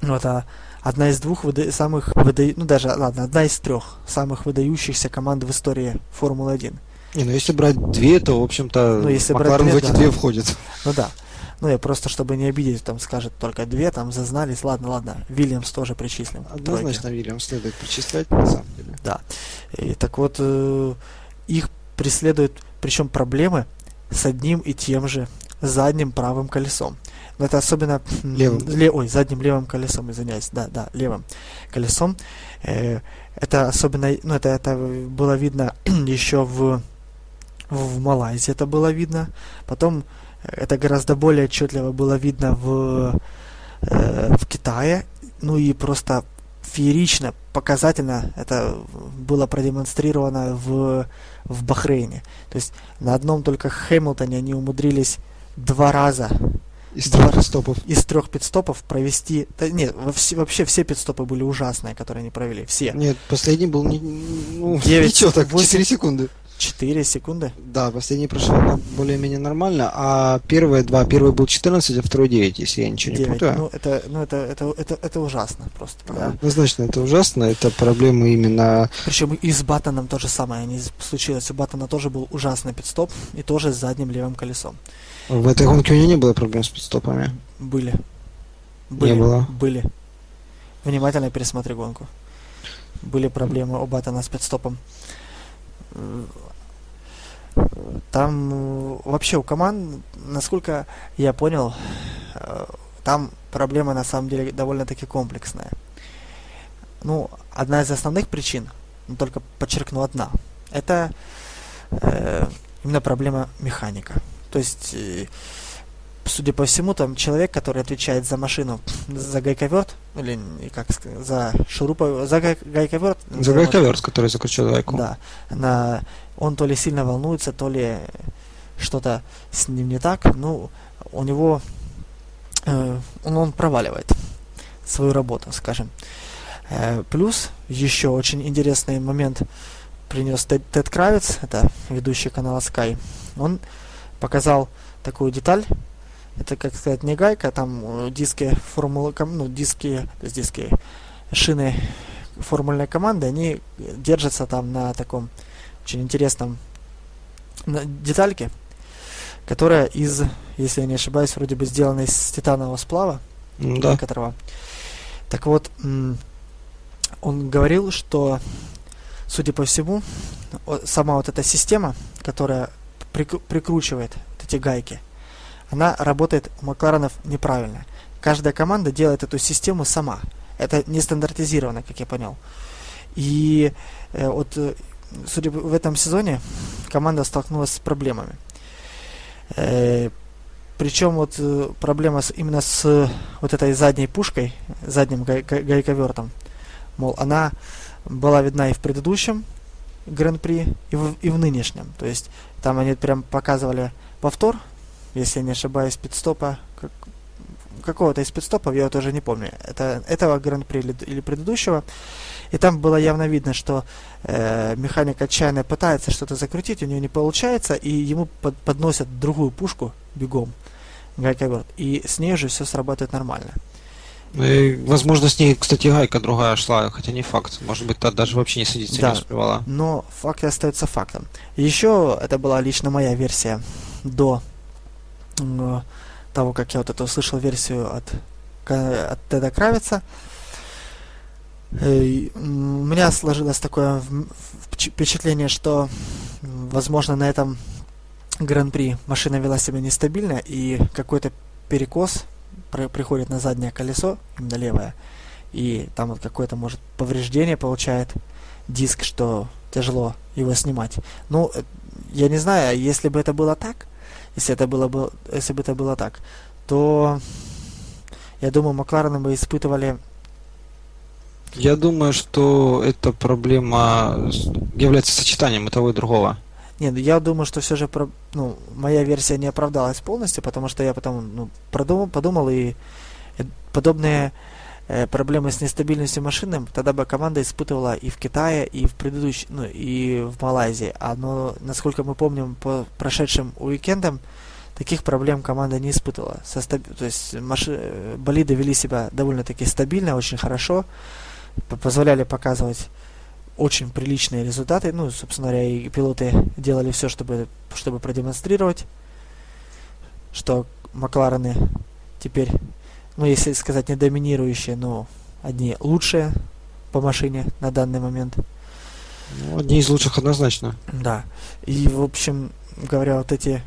ну, это одна из двух выда- самых выда- ну даже, ладно, одна из трех самых выдающихся команд в истории Формулы-1. Не, ну если брать две, то, в общем-то, Ну, если брать Макларен две, в эти да. две входит. Ну да. Ну я просто, чтобы не обидеть, там скажет только две, там зазнались. Ладно, ладно. Вильямс тоже причислим. Однозначно Вильям следует причислять, на самом деле. И так вот, э, их преследуют, причем проблемы с одним и тем же задним правым колесом. Но это особенно... Левым. ле- ой, задним левым колесом, извиняюсь. Да, да, левым колесом. Э, это особенно... Ну, это, это было видно *clears throat* еще в, в Малайзии, это было видно. Потом это гораздо более отчетливо было видно в, э, в Китае. Ну и просто феерично, показательно это было продемонстрировано в, в Бахрейне. То есть на одном только Хэмилтоне они умудрились два раза Из трех стопов. из трех пидстопов провести... Да, нет, во все- вообще все пидстопы были ужасные, которые они провели. Все. Нет, последний был не, ну, Девять, ничего так, восемь. 4 секунды. Четыре секунды. Да, последний прошел ну, более-менее нормально, а первые два, первый был 14, а второй 9, если я ничего не Девять. путаю. Ну, это, ну это, это, это, это ужасно просто. да. Однозначно, это ужасно, это проблемы именно... Причем и с Баттоном то же самое. Они случилось. У Баттона тоже был ужасный пидстоп и тоже с задним левым колесом. В этой гонке у него не было проблем с подстопами. Были. Были. было. Были. Внимательно пересмотри гонку. Были проблемы у Баттона с пидстопом. Там э, вообще у команд, насколько я понял, э, там проблема на самом деле довольно-таки комплексная. Ну, одна из основных причин, но только подчеркну одна, это э, именно проблема механика. То есть, э, судя по всему, там человек, который отвечает за машину, за гайковерт, или как сказать, за шуруповерт, за гай- гайковерт. За гайковерт, который закрутил гайку. да, на, он то ли сильно волнуется, то ли что-то с ним не так. Ну, у него э, он, он проваливает свою работу, скажем. Э, плюс еще очень интересный момент принес Тед, Кравец, это ведущий канала Sky. Он показал такую деталь. Это, как сказать, не гайка, там э, диски формулы, ну, диски, то есть диски, шины формульной команды, они держатся там на таком очень интересном детальке, которая из, если я не ошибаюсь, вроде бы сделана из титанового сплава да. некоторого. Так вот, он говорил, что, судя по всему, сама вот эта система, которая прикручивает вот эти гайки, она работает у Макларенов неправильно. Каждая команда делает эту систему сама. Это не стандартизировано, как я понял. И э, вот, э, судя в этом сезоне, команда столкнулась с проблемами. Э, причем вот э, проблема с, именно с вот этой задней пушкой, задним гай, гайковертом. Мол, она была видна и в предыдущем гран-при, и в, и в нынешнем. То есть там они прям показывали повтор, если я не ошибаюсь, пидстопа, как, какого-то из пидстопов, я вот уже не помню, это этого гран-при или, или предыдущего. И там было явно видно, что э, механик отчаянно пытается что-то закрутить, у него не получается, и ему под, подносят другую пушку бегом, гайковерт, и с ней уже все срабатывает нормально. Ну и, возможно, с ней, кстати, гайка другая шла, хотя не факт. Может быть, та даже вообще не садиться да, не успевала. Но факт остается фактом. Еще это была лично моя версия до э, того, как я вот это услышал версию от, от Теда Кравица. Э, у меня сложилось такое впечатление, что, возможно, на этом гран-при машина вела себя нестабильно, и какой-то перекос приходит на заднее колесо, именно левое, и там вот какое-то, может, повреждение получает диск, что тяжело его снимать. Ну, э, я не знаю, если бы это было так, если это было бы, если бы это было так, то я думаю, Макларены бы испытывали я думаю, что эта проблема является сочетанием и того, и другого. Нет, ну, я думаю, что все же ну, моя версия не оправдалась полностью, потому что я потом ну, продумал, подумал, и подобные э, проблемы с нестабильностью машины тогда бы команда испытывала и в Китае, и в предыдущем, ну, и в Малайзии. А но, насколько мы помним, по прошедшим уикендам, таких проблем команда не испытывала. Со стаб... То есть маши... болиды вели себя довольно-таки стабильно, очень хорошо позволяли показывать очень приличные результаты. Ну, собственно говоря, и пилоты делали все, чтобы, чтобы продемонстрировать, что Макларены теперь, ну, если сказать не доминирующие, но одни лучшие по машине на данный момент. Ну, одни из лучших однозначно. Да. И, в общем говоря, вот эти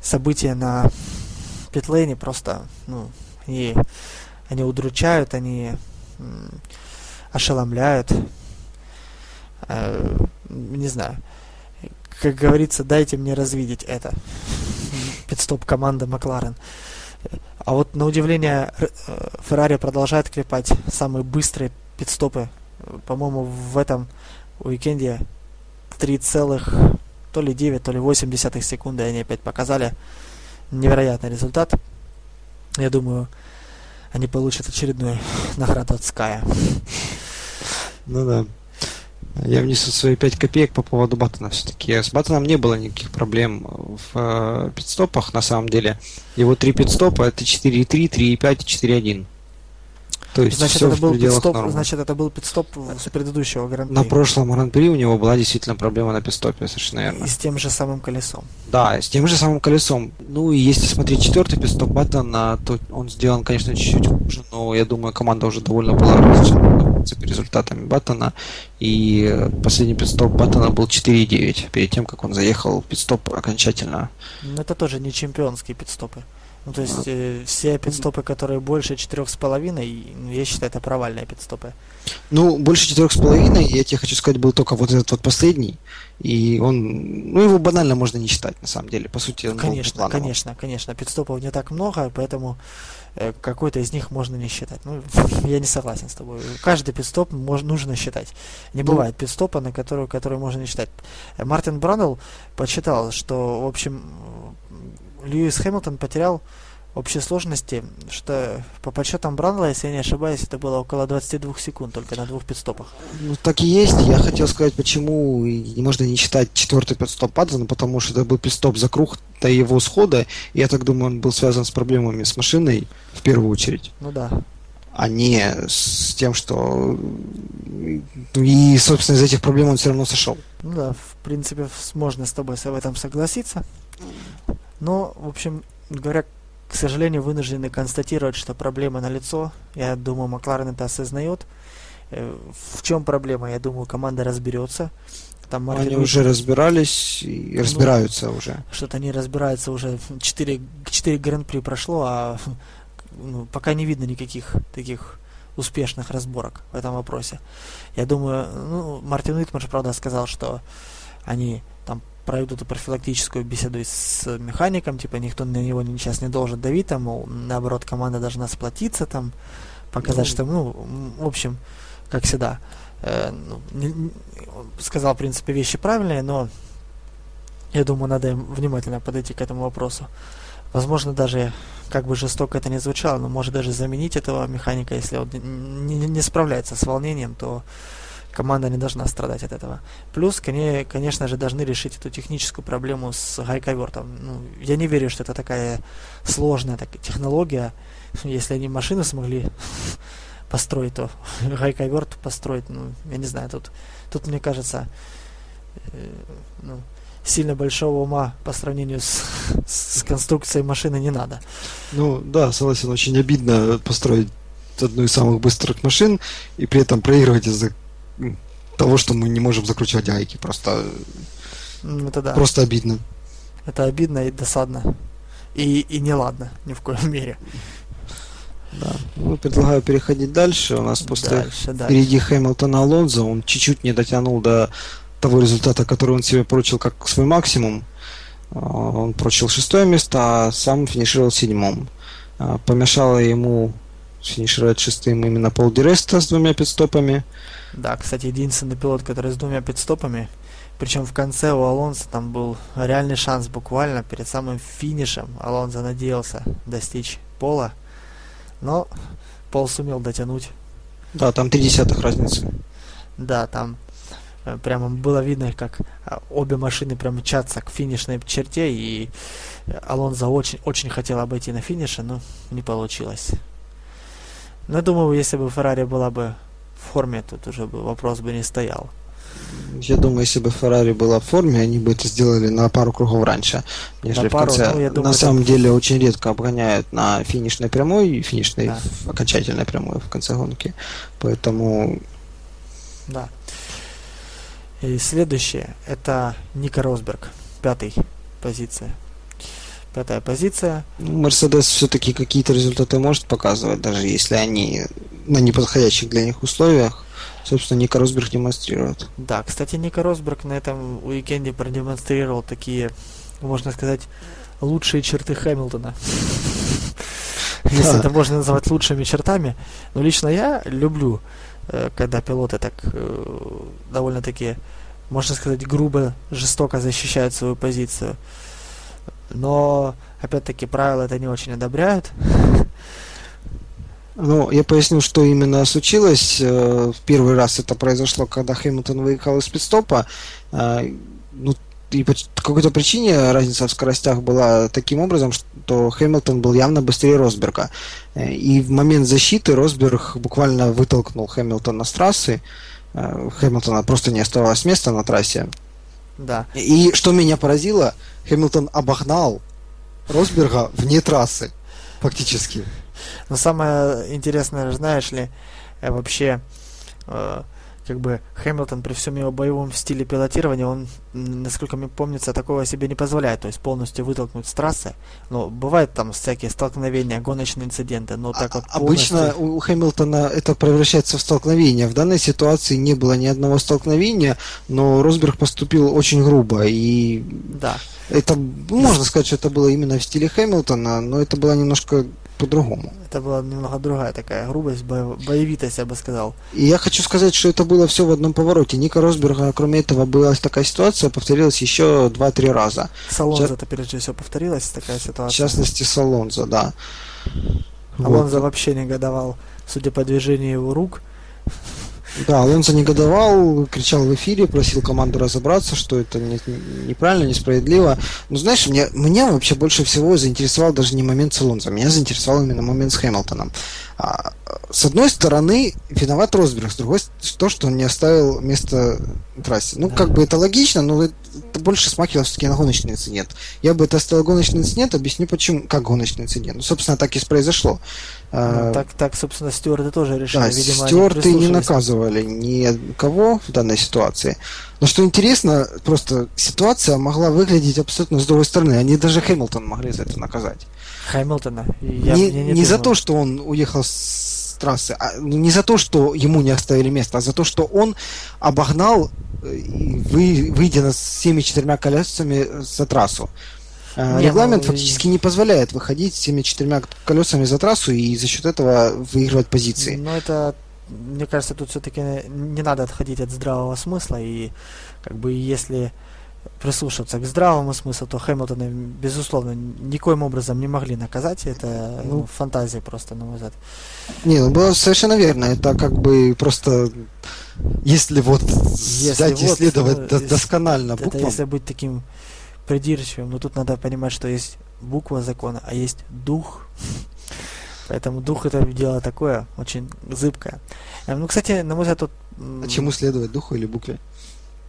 события на питлейне просто, ну, они, они удручают, они ошеломляют. Э, не знаю. Как говорится, дайте мне развидеть это. Пидстоп команда Макларен. А вот на удивление э, Феррари продолжает клепать самые быстрые пидстопы. По-моему, в этом уикенде 3 целых то ли 9, то ли 8 десятых секунды они опять показали. Невероятный результат. Я думаю, они получат очередную награду от Sky. Ну да. Я внесу свои 5 копеек по поводу Баттона все-таки. С Баттоном не было никаких проблем в э, пидстопах, на самом деле. Его три пидстопа это 4.3, 3.5 и 4.1. То есть значит, это был пидстоп, значит, это был пидстоп с предыдущего гран-при. На прошлом гран-при у него была действительно проблема на пидстопе, совершенно верно. И с тем же самым колесом. Да, с тем же самым колесом. Ну и если смотреть четвертый пидстоп Баттона, то он сделан, конечно, чуть-чуть хуже, но я думаю, команда уже довольно была разочарована результатами Баттона. И последний пидстоп Баттона был 4.9, перед тем, как он заехал в пидстоп окончательно. Но это тоже не чемпионские пидстопы. Ну, то есть э, все пидстопы, которые больше четырех с половиной, ну, я считаю, это провальные пидстопы. Ну, больше четырех с половиной, я тебе хочу сказать, был только вот этот вот последний. И он, ну, его банально можно не считать, на самом деле. По сути, он Конечно, конечно, конечно. Пидстопов не так много, поэтому э, какой-то из них можно не считать. Ну, *laughs* я не согласен с тобой. Каждый пидстоп можно, нужно считать. Не ну, бывает пидстопа, на который, который можно не считать. Мартин Браннелл подсчитал, что, в общем, Льюис Хэмилтон потерял общей сложности, что по подсчетам Бранла, если я не ошибаюсь, это было около 22 секунд только на двух пидстопах. Ну, так и есть. Я хотел сказать, почему не можно не считать четвертый пидстоп Падзена, потому что это был пидстоп за круг до его схода. И я так думаю, он был связан с проблемами с машиной в первую очередь. Ну да. А не с тем, что... И, собственно, из этих проблем он все равно сошел. Ну да, в принципе, можно с тобой в этом согласиться. Но, в общем, говоря к сожалению, вынуждены констатировать, что проблема налицо. Я думаю, Макларен это осознает. Э, в чем проблема? Я думаю, команда разберется. Там Мартин они уже разбирались и ну, разбираются ну, уже. Что-то они разбираются уже. 4, 4 гран-при прошло, а ну, пока не видно никаких таких успешных разборок в этом вопросе. Я думаю, ну, Мартин Уитман правда, сказал, что они проведут эту профилактическую беседу с механиком, типа никто на него сейчас не должен давить, там, мол, наоборот, команда должна сплотиться, там, показать, ну, что, ну, в общем, как всегда, э, ну, не, не, сказал, в принципе, вещи правильные, но я думаю, надо внимательно подойти к этому вопросу. Возможно, даже, как бы жестоко это не звучало, но может даже заменить этого механика, если он не, не, не справляется с волнением, то команда не должна страдать от этого. Плюс, конечно же, должны решить эту техническую проблему с гайковертом. Ну, я не верю, что это такая сложная так, технология. Если они машину смогли *laughs* построить, то *laughs* гайковерт построить, ну, я не знаю, тут, тут мне кажется, э, ну, сильно большого ума по сравнению с, *laughs* с конструкцией машины не надо. Ну да, согласен, очень обидно построить одну из самых быстрых машин и при этом проигрывать из-за того, что мы не можем закручивать гайки. Просто, это да. просто обидно. Это обидно и досадно. И, и не ладно ни в коем мере. Да. Ну, предлагаю переходить дальше. У нас после дальше, впереди дальше. Хэмилтона Алонзо. Он чуть-чуть не дотянул до того результата, который он себе поручил как свой максимум. А, он поручил шестое место, а сам финишировал седьмом. А, помешало ему финишировать шестым именно Пол Диреста с двумя пидстопами. Да, кстати, единственный пилот, который с двумя пидстопами. Причем в конце у Алонса там был реальный шанс буквально перед самым финишем. Алонсо надеялся достичь пола, но пол сумел дотянуть. Да, там три десятых разницы. Да, там э, прямо было видно, как а, обе машины прям мчатся к финишной черте, и Алонзо очень, очень хотел обойти на финише, но не получилось. Но я думаю, если бы Феррари была бы в форме, тут уже бы вопрос бы не стоял. Я думаю, если бы Феррари была в форме, они бы это сделали на пару кругов раньше, нежели на пару, в конце. Ну, думаю, на самом это... деле очень редко обгоняют на финишной прямой, финишной да. окончательной прямой в конце гонки. Поэтому... Да. И следующее, это Ника Росберг, пятый позиция. Пятая позиция. Мерседес все-таки какие-то результаты может показывать, даже если они на неподходящих для них условиях. Собственно, Ника Росберг демонстрирует. Да, кстати, Ника Росберг на этом уикенде продемонстрировал такие, можно сказать, лучшие черты Хэмилтона. *laughs* Если это можно назвать лучшими чертами. Но лично я люблю, э, когда пилоты так э, довольно-таки, можно сказать, грубо, жестоко защищают свою позицию но, опять-таки, правила это не очень одобряют. *laughs* Ну, я поясню, что именно случилось. Э, первый раз это произошло, когда Хэмилтон выехал из пидстопа. Э, ну, и по какой-то причине разница в скоростях была таким образом, что Хэмилтон был явно быстрее Росберга. Э, и в момент защиты Росберг буквально вытолкнул Хэмилтона с трассы. Хэмилтона просто не оставалось места на трассе. Да. И что меня поразило, Хэмилтон обогнал Росберга вне трассы, фактически. Но самое интересное, знаешь ли, э, вообще э, как бы Хэмилтон при всем его боевом стиле пилотирования, он, насколько мне помнится, такого себе не позволяет, то есть полностью вытолкнуть с трассы. Но бывают там всякие столкновения, гоночные инциденты, но так а, вот полностью... Обычно у Хэмилтона это превращается в столкновение. В данной ситуации не было ни одного столкновения, но Росберг поступил очень грубо и... Да. Это, можно сказать, что это было именно в стиле Хэмилтона, но это была немножко по-другому. Это была немного другая такая грубость, боевитость, я бы сказал. И я хочу сказать, что это было все в одном повороте. Ника Росберга, кроме этого, была такая ситуация, повторилась еще два-три раза. С Алонзо это прежде всего повторилась такая ситуация. В частности, с Алонзо, да. Алонзо вот. вообще негодовал, судя по движению его рук. Да, Алонсо негодовал, кричал в эфире, просил команду разобраться, что это не, неправильно, несправедливо. Но знаешь, мне, меня вообще больше всего заинтересовал даже не момент с Алонсо, меня заинтересовал именно момент с Хэмилтоном. А, с одной стороны, виноват Росберг, с другой то, что он не оставил место трассе. Ну, как бы это логично, но это больше смахивало все-таки на гоночный инцидент. Я бы это оставил гоночный инцидент, объясню почему, как гоночный инцидент. Ну, собственно, так и произошло. Ну, а, так, так, собственно, стюарды тоже решили. Да, Видимо, стюарты не наказывали никого в данной ситуации. Но что интересно, просто ситуация могла выглядеть абсолютно с другой стороны. Они даже Хэмилтон могли за это наказать. Хэмилтона? Я, не не, не за то, что он уехал с трассы, а, ну, не за то, что ему не оставили место, а за то, что он обогнал, э, вы, выйдя с всеми четырьмя колесами за трассу. Не, Регламент ну, фактически не позволяет выходить всеми четырьмя колесами за трассу и за счет этого выигрывать позиции. Ну, это, мне кажется, тут все-таки не надо отходить от здравого смысла. И как бы если прислушаться к здравому смыслу, то Хэмилтона, безусловно, никоим образом не могли наказать. Это ну, ну, фантазия просто, на мой взгляд. Не, ну было совершенно верно. Это как бы просто если вот если взять вот, исследовать ну, досконально буквам. Это если быть таким придирчивым, но тут надо понимать, что есть буква закона, а есть дух. *laughs* Поэтому дух это дело такое, очень зыбкое. Эм, ну, кстати, на мой взгляд, тут... А чему следовать, духу или букве?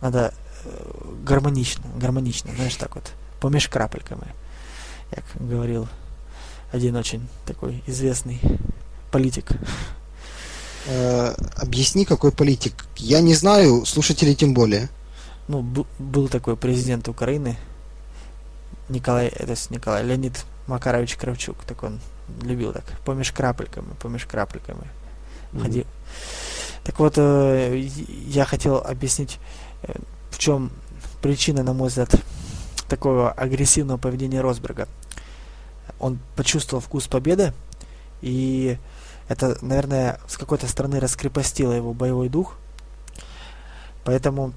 Надо э, гармонично, гармонично, знаешь, так вот, помеж крапельками, как говорил один очень такой известный политик. Э, объясни, какой политик. Я не знаю, слушатели тем более. Ну, был такой президент Украины, Николай, это Николай, Леонид Макарович Кравчук, так он любил так, помеж крапельками, помеж крапельками. Mm-hmm. Так вот, э, я хотел объяснить, э, в чем причина, на мой взгляд, такого агрессивного поведения Росберга. Он почувствовал вкус победы, и это, наверное, с какой-то стороны раскрепостило его боевой дух. Поэтому,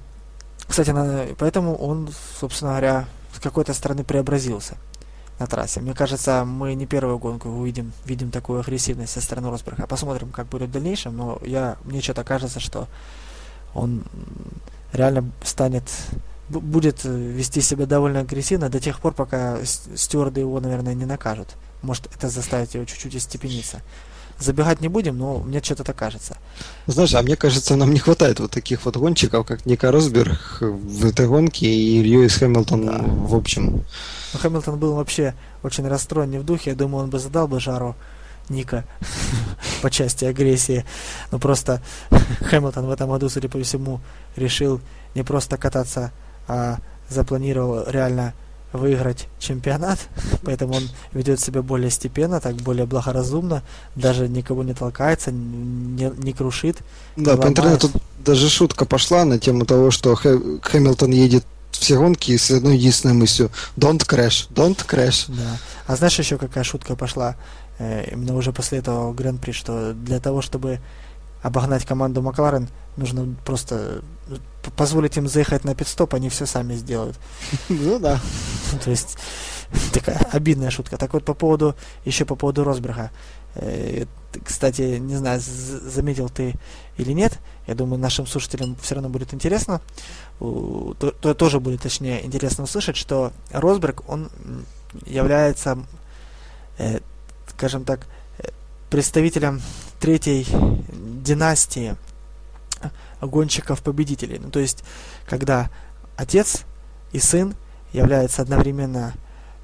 кстати, поэтому он, собственно говоря, с какой-то стороны преобразился на трассе. Мне кажется, мы не первую гонку увидим, видим такую агрессивность со стороны Росберга. Посмотрим, как будет в дальнейшем, но я, мне что-то кажется, что он реально станет будет вести себя довольно агрессивно до тех пор, пока стюарды его, наверное, не накажут. Может, это заставит его чуть-чуть остепениться. Забегать не будем, но мне что-то так кажется. Знаешь, а мне кажется, нам не хватает вот таких вот гонщиков, как Ника Росберг в этой гонке и Льюис Хэмилтон да. в общем. Ну, Хэмилтон был вообще очень расстроен, не в духе. Я думаю, он бы задал бы жару Ника *laughs* по части агрессии. Но просто *laughs* Хэмилтон в этом году, судя по всему, решил не просто кататься, а запланировал реально выиграть чемпионат, *laughs* поэтому он ведет себя более степенно, так более благоразумно, даже никого не толкается, не, не крушит. Да, не по интернету даже шутка пошла на тему того, что Хэ, Хэмилтон едет все гонки с одной единственной мыслью «Don't crash, don't crash». Да. А знаешь еще какая шутка пошла э, именно уже после этого Гран-при, что для того, чтобы обогнать команду Макларен, нужно просто позволить им заехать на пидстоп, они все сами сделают. *laughs* Ну да. То есть *laughs* такая обидная шутка. Так вот по поводу, еще по поводу Росберга. Э, кстати, не знаю, заметил ты или нет, я думаю, нашим слушателям все равно будет интересно, то, то тоже будет, точнее, интересно услышать, что Росберг, он является, э, скажем так, э, представителем третьей династии гонщиков-победителей. Ну, то есть, когда отец и сын являются одновременно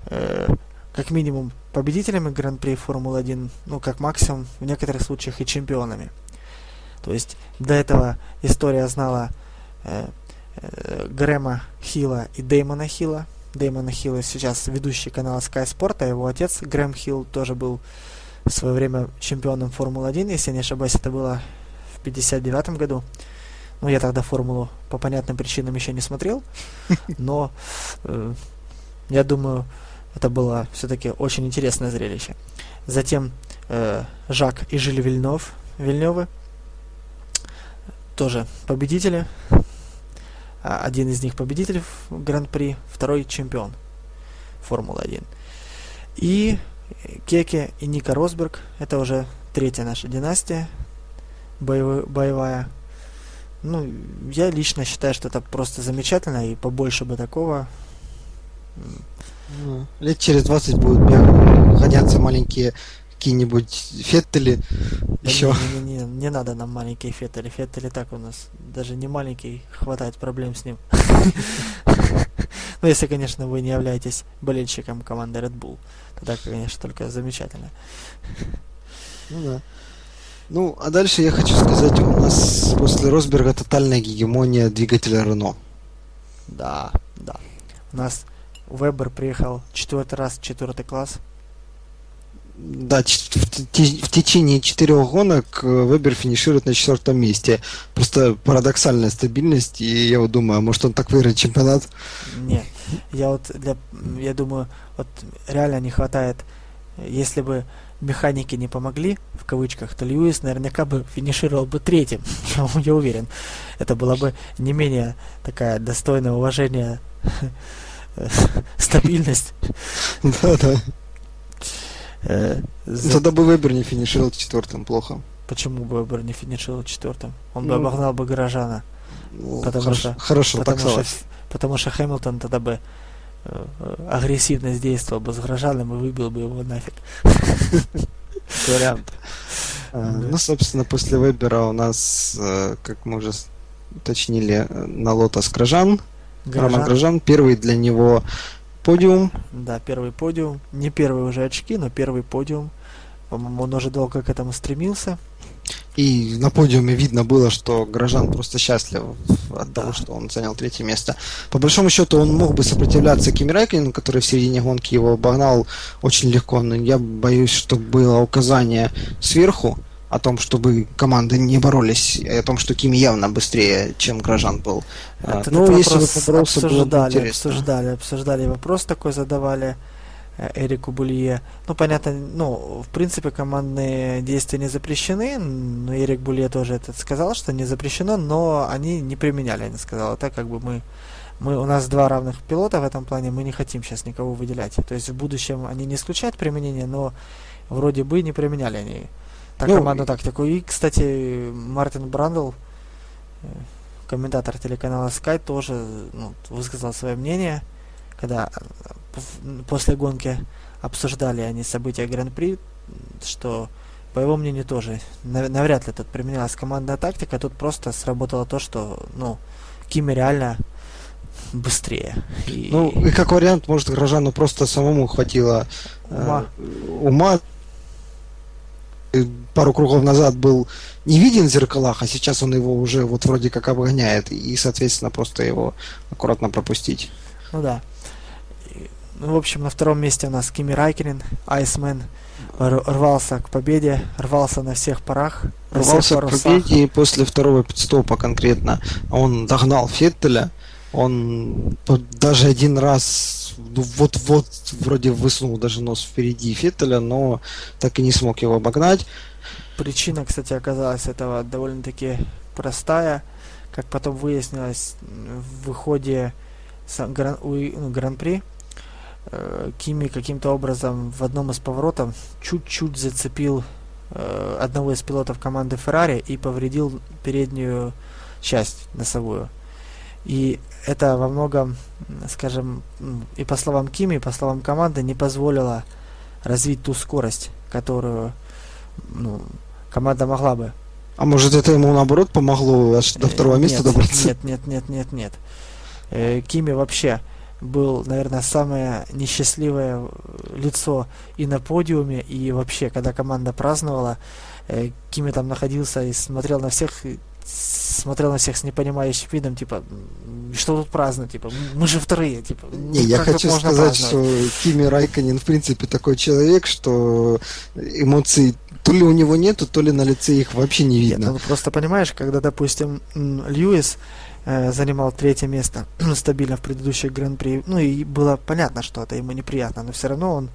э, как минимум победителями Гран-при Формулы-1, ну, как максимум, в некоторых случаях и чемпионами. То есть, до этого история знала э, э, Грэма Хилла и Дэймона Хилла. Дэймона Хилла сейчас ведущий канала Sky Sport, а его отец Грэм Хилл тоже был в свое время чемпионом Формулы-1, если не ошибаюсь, это было в 59 году. Ну, я тогда формулу по понятным причинам еще не смотрел, *laughs* но э, я думаю, это было все-таки очень интересное зрелище. Затем э, Жак и Жиль Вильнов, Вильневы, тоже победители. А, один из них победитель в Гран-при, второй чемпион Формулы-1. И Кеке и Ника Росберг, это уже третья наша династия боевая. Ну, я лично считаю, что это просто замечательно, и побольше бы такого. Ну, лет через 20 будут гоняться маленькие какие-нибудь феттели да еще. Не, не, не, не надо нам маленькие феттели. Феттели так у нас даже не маленький, хватает проблем с ним. *laughs* Ну, если, конечно, вы не являетесь болельщиком команды Red Bull. Тогда, конечно, только замечательно. Ну да. Ну, а дальше я хочу сказать, у нас после Росберга тотальная гегемония двигателя Рено. Да, да. У нас Вебер приехал четвертый раз, четвертый класс. Да, в течение четырех гонок э, Вебер финиширует на четвертом месте. Просто парадоксальная стабильность, и я вот думаю, а может он так выиграет чемпионат? Нет, я вот для, я думаю, вот реально не хватает, если бы механики не помогли, в кавычках, то Льюис наверняка бы финишировал бы третьим, я, *laughs* я уверен. Это была бы не менее такая достойная уважения *laughs* стабильность. Да, да. Э. Тогда бы Вебер не финишировал четвертым, плохо. Почему бы Вебер не финишировал четвертым? Он ну, бы обогнал бы Горожана. Ну, потому хорошо, что, хорошо потому так что, потому что Хэмилтон тогда бы э, агрессивно действовал бы с Горожаном и выбил бы его нафиг. Вариант. *laughs* А, ну, собственно, после Вебера у нас, э, как мы уже уточнили, на Лотос Грожан. Роман Грожан. Первый для него Подиум. Да, первый подиум. Не первые уже очки, но первый подиум. По-моему, он уже долго к этому стремился. И на подиуме видно было, что Грожан просто счастлив от того, что он занял третье место. По большому счету, он мог бы сопротивляться Кими Рэйкину, который в середине гонки его обогнал очень легко, но я боюсь, что было указание сверху, о том, чтобы команды не боролись, и о том, что Кими явно быстрее, чем Грожан был. Это, ну, если бы поборолся, обсуждали, было бы обсуждали, обсуждали, вопрос такой задавали Эрику Булье. Ну, понятно, ну, в принципе, командные действия не запрещены, но Эрик Булье тоже это сказал, что не запрещено, но они не применяли, они сказали, так как бы мы мы, у нас два равных пилота в этом плане, мы не хотим сейчас никого выделять. То есть в будущем они не исключают применение, но вроде бы не применяли они так, ну, командную тактику. И, кстати, Мартин Брандл, э, комментатор телеканала Sky, тоже ну, высказал свое мнение, когда э, после гонки обсуждали они события Гран-при, что, по его мнению, тоже навряд ли тут применялась командная тактика, тут просто сработало то, что, ну, Кими реально быстрее. И... Ну, и как вариант, может, Грожану просто самому хватило ума, э, ума пару кругов назад был не виден в зеркалах, а сейчас он его уже вот вроде как обгоняет, и, соответственно, просто его аккуратно пропустить. Ну да. Ну, в общем, на втором месте у нас Кими Райкерин, Айсмен, рвался к победе, рвался на всех парах. Рвался к победе, и после второго пидстопа конкретно он догнал Феттеля, он даже один раз ну, вот-вот вроде высунул даже нос впереди Феттеля, но так и не смог его обогнать. Причина, кстати, оказалась этого довольно-таки простая. Как потом выяснилось в выходе гран, ну, Гран-при, Кими каким-то образом в одном из поворотов чуть-чуть зацепил э, одного из пилотов команды Ferrari и повредил переднюю часть носовую. И это во многом, скажем, и по словам Кими, и по словам команды, не позволило развить ту скорость, которую ну, команда могла бы. А может это ему наоборот помогло аж до второго места нет, добраться? Нет, нет, нет, нет, нет. Э, Кими вообще был, наверное, самое несчастливое лицо и на подиуме, и вообще, когда команда праздновала, э, Кими там находился и смотрел на всех, смотрел на всех с непонимающим видом, типа, что тут праздновать, типа, мы же вторые, типа. Не, я хочу сказать, что Кими Райконин, в принципе, такой человек, что эмоций то ли у него нету, то ли на лице их вообще не видно. Нет, ну просто понимаешь, когда, допустим, Льюис э, занимал третье место *clears throat* стабильно в предыдущих гран-при, ну и было понятно, что это ему неприятно, но все равно он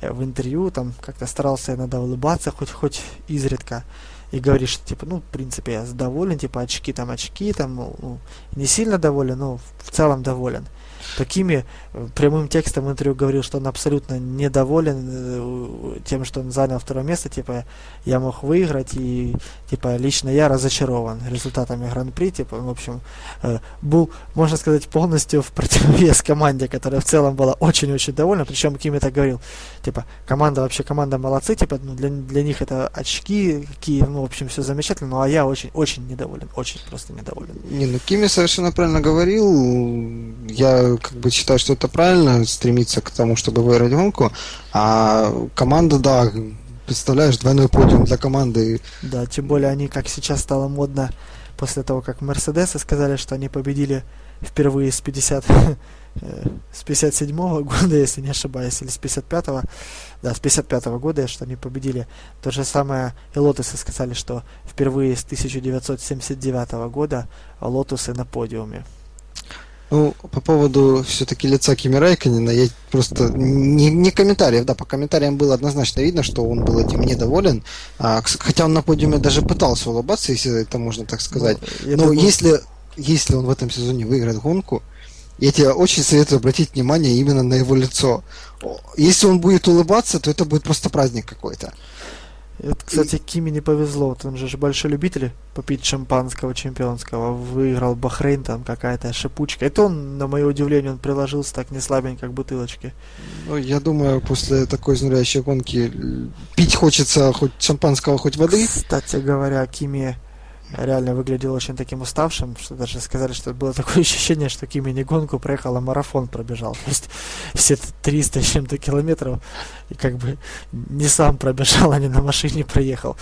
э, в интервью там как-то старался иногда улыбаться, хоть хоть изредка, и говоришь, типа, ну, в принципе, я доволен, типа, очки там, очки там, ну не сильно доволен, но в целом доволен такими э, прямым текстом интервью говорил, что он абсолютно недоволен э, тем, что он занял второе место, типа я мог выиграть и типа лично я разочарован результатами Гран-при, типа в общем э, был, можно сказать, полностью в противовес команде, которая в целом была очень-очень довольна, причем Ким это говорил, типа команда вообще команда молодцы, типа ну, для для них это очки какие, ну в общем все замечательно, ну а я очень-очень недоволен, очень просто недоволен. Не, ну Кими совершенно правильно говорил, я как бы считаю, что это правильно, стремиться к тому, чтобы выиграть гонку. А команда, да, представляешь, двойной подиум для команды. Да, тем более они, как сейчас стало модно, после того, как Мерседесы сказали, что они победили впервые с 50 *laughs* э, с 57 -го года, если не ошибаюсь, или с 55-го, да, с 55 -го года, что они победили. То же самое и Лотусы сказали, что впервые с 1979 -го года Лотусы на подиуме. Ну, по поводу все-таки лица Кими Райконина, я просто не, не комментариев, да, по комментариям было однозначно видно, что он был этим недоволен, а, хотя он на подиуме даже пытался улыбаться, если это можно так сказать. Ну, Но думаю... если, если он в этом сезоне выиграет гонку, я тебе очень советую обратить внимание именно на его лицо. Если он будет улыбаться, то это будет просто праздник какой-то. Это, кстати, Кими не повезло. Вот он же большой любитель попить шампанского чемпионского. Выиграл Бахрейн, там какая-то шипучка. Это он, на мое удивление, он приложился так не слабенько к бутылочке. Ну, я думаю, после такой изнуряющей гонки пить хочется хоть шампанского, хоть воды. Кстати говоря, Кими реально выглядел очень таким уставшим, что даже сказали, что было такое *laughs* ощущение, что Кими не гонку проехал, а марафон пробежал. То есть все 300 с чем-то километров и как бы не сам пробежал, а не на машине проехал.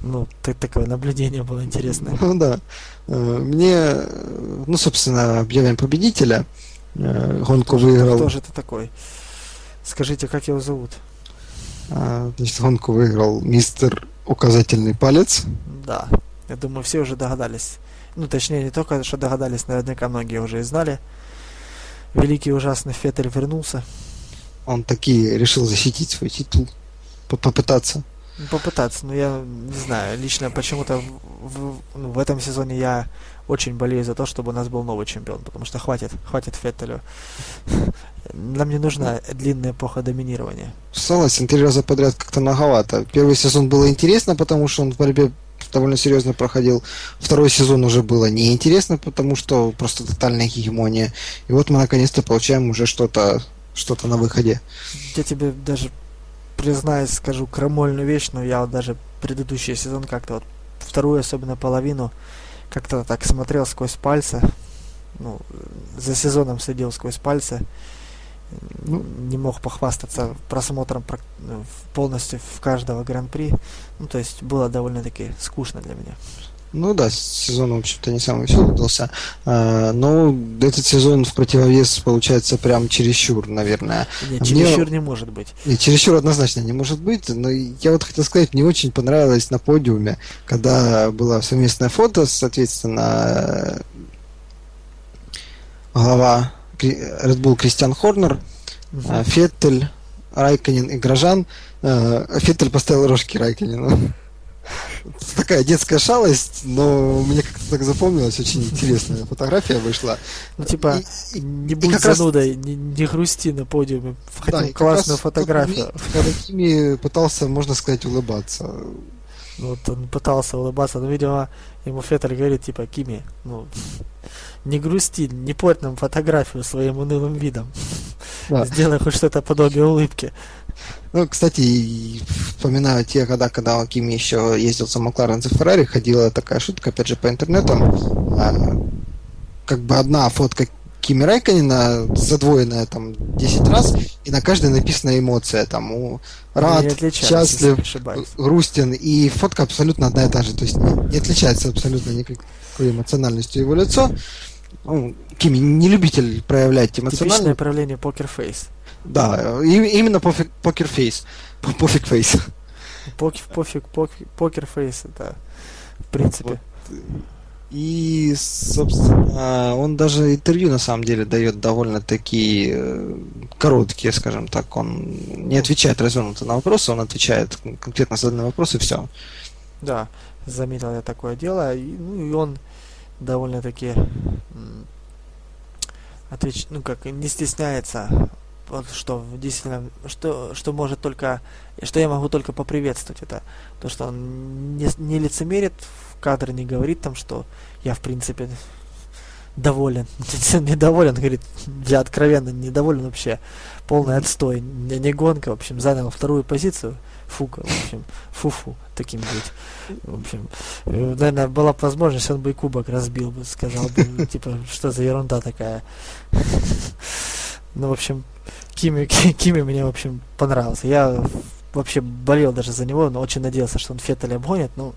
Ну, так, такое наблюдение было интересное. Ну да. Э, мне, ну, собственно, объявим победителя. Э, гонку кто выиграл. Кто же это такой? Скажите, как его зовут? А, значит, гонку выиграл мистер указательный палец. Да, я думаю, все уже догадались. Ну, точнее, не только, что догадались, наверняка многие уже и знали. Великий ужасный Феттель вернулся. Он таки решил защитить свой титул. Попытаться. Попытаться, но я не знаю, лично почему-то в, в, ну, в этом сезоне я очень болею за то, чтобы у нас был новый чемпион, потому что хватит, хватит Феттелю. *laughs* Нам не нужна длинная эпоха доминирования. Согласен, три раза подряд как-то многовато. Первый сезон было интересно, потому что он в борьбе довольно серьезно проходил. Второй сезон уже было неинтересно, потому что просто тотальная гегемония. И вот мы наконец-то получаем уже что-то что-то на выходе. Я тебе даже признаюсь, скажу крамольную вещь, но я вот даже предыдущий сезон как-то вот вторую особенно половину как-то так смотрел сквозь пальцы. Ну, за сезоном следил сквозь пальцы. Ну, не мог похвастаться просмотром ну, полностью в каждого гран-при. Ну, то есть было довольно-таки скучно для меня. Ну да, сезон, в общем-то, не самый веселый удался. А, но этот сезон в противовес получается прям чересчур, наверное. Нет, чересчур мне... не может быть. Нет, чересчур однозначно не может быть. Но я вот хотел сказать, мне очень понравилось на подиуме, когда было совместное фото, соответственно, глава Red Bull Кристиан Хорнер, угу. Феттель, Райконин и Грожан. А, Феттель поставил рожки Райконину. *laughs* Такая детская шалость, но мне как-то так запомнилось, очень интересная фотография вышла. Ну, типа, и, не будь занудой, раз... не, не грусти на подиуме. Хотел да, классную фотографию. Когда Кими пытался, можно сказать, улыбаться. Вот он пытался улыбаться, но, видимо, ему Феттель говорит, типа, Кими, ну, не грусти, не порть нам фотографию своим унылым видом. Да. Сделай хоть что-то подобие улыбки. Ну, кстати, вспоминаю те года, когда Кими еще ездил за Макларен за Феррари, ходила такая шутка, опять же, по интернету. А, как бы одна фотка Кими Райконина задвоенная там 10 раз, и на каждой написана эмоция, там, у, рад, счастлив, грустен, и фотка абсолютно одна и та же, то есть не, не отличается абсолютно никакой эмоциональностью его лицо. Ну, Кими не любитель проявлять эмоциональность. Типичное проявление покерфейс. Да, именно пофиг, покерфейс. Пофиг фейс. Пофиг, пофиг, покерфейс, это в принципе. Вот. И, собственно, он даже интервью на самом деле дает довольно такие э, короткие, скажем так. Он не отвечает развернуто на вопросы, он отвечает конкретно заданные вопросы и все. Да, заметил я такое дело. И, ну и он довольно-таки отвеч... ну как не стесняется вот что действительно что что может только что я могу только поприветствовать это то что он не, не лицемерит в кадре не говорит там что я в принципе доволен *laughs* недоволен говорит я откровенно недоволен вообще полный отстой не, не гонка в общем занял вторую позицию фука, в общем, фуфу таким быть. В общем, э, наверное, была бы возможность, он бы и кубок разбил бы, сказал бы, типа, что за ерунда такая. *laughs* Ну, в общем, Кими, *laughs* Кими мне, в общем, понравился. Я вообще болел даже за него, но очень надеялся, что он Феттеля обгонит, но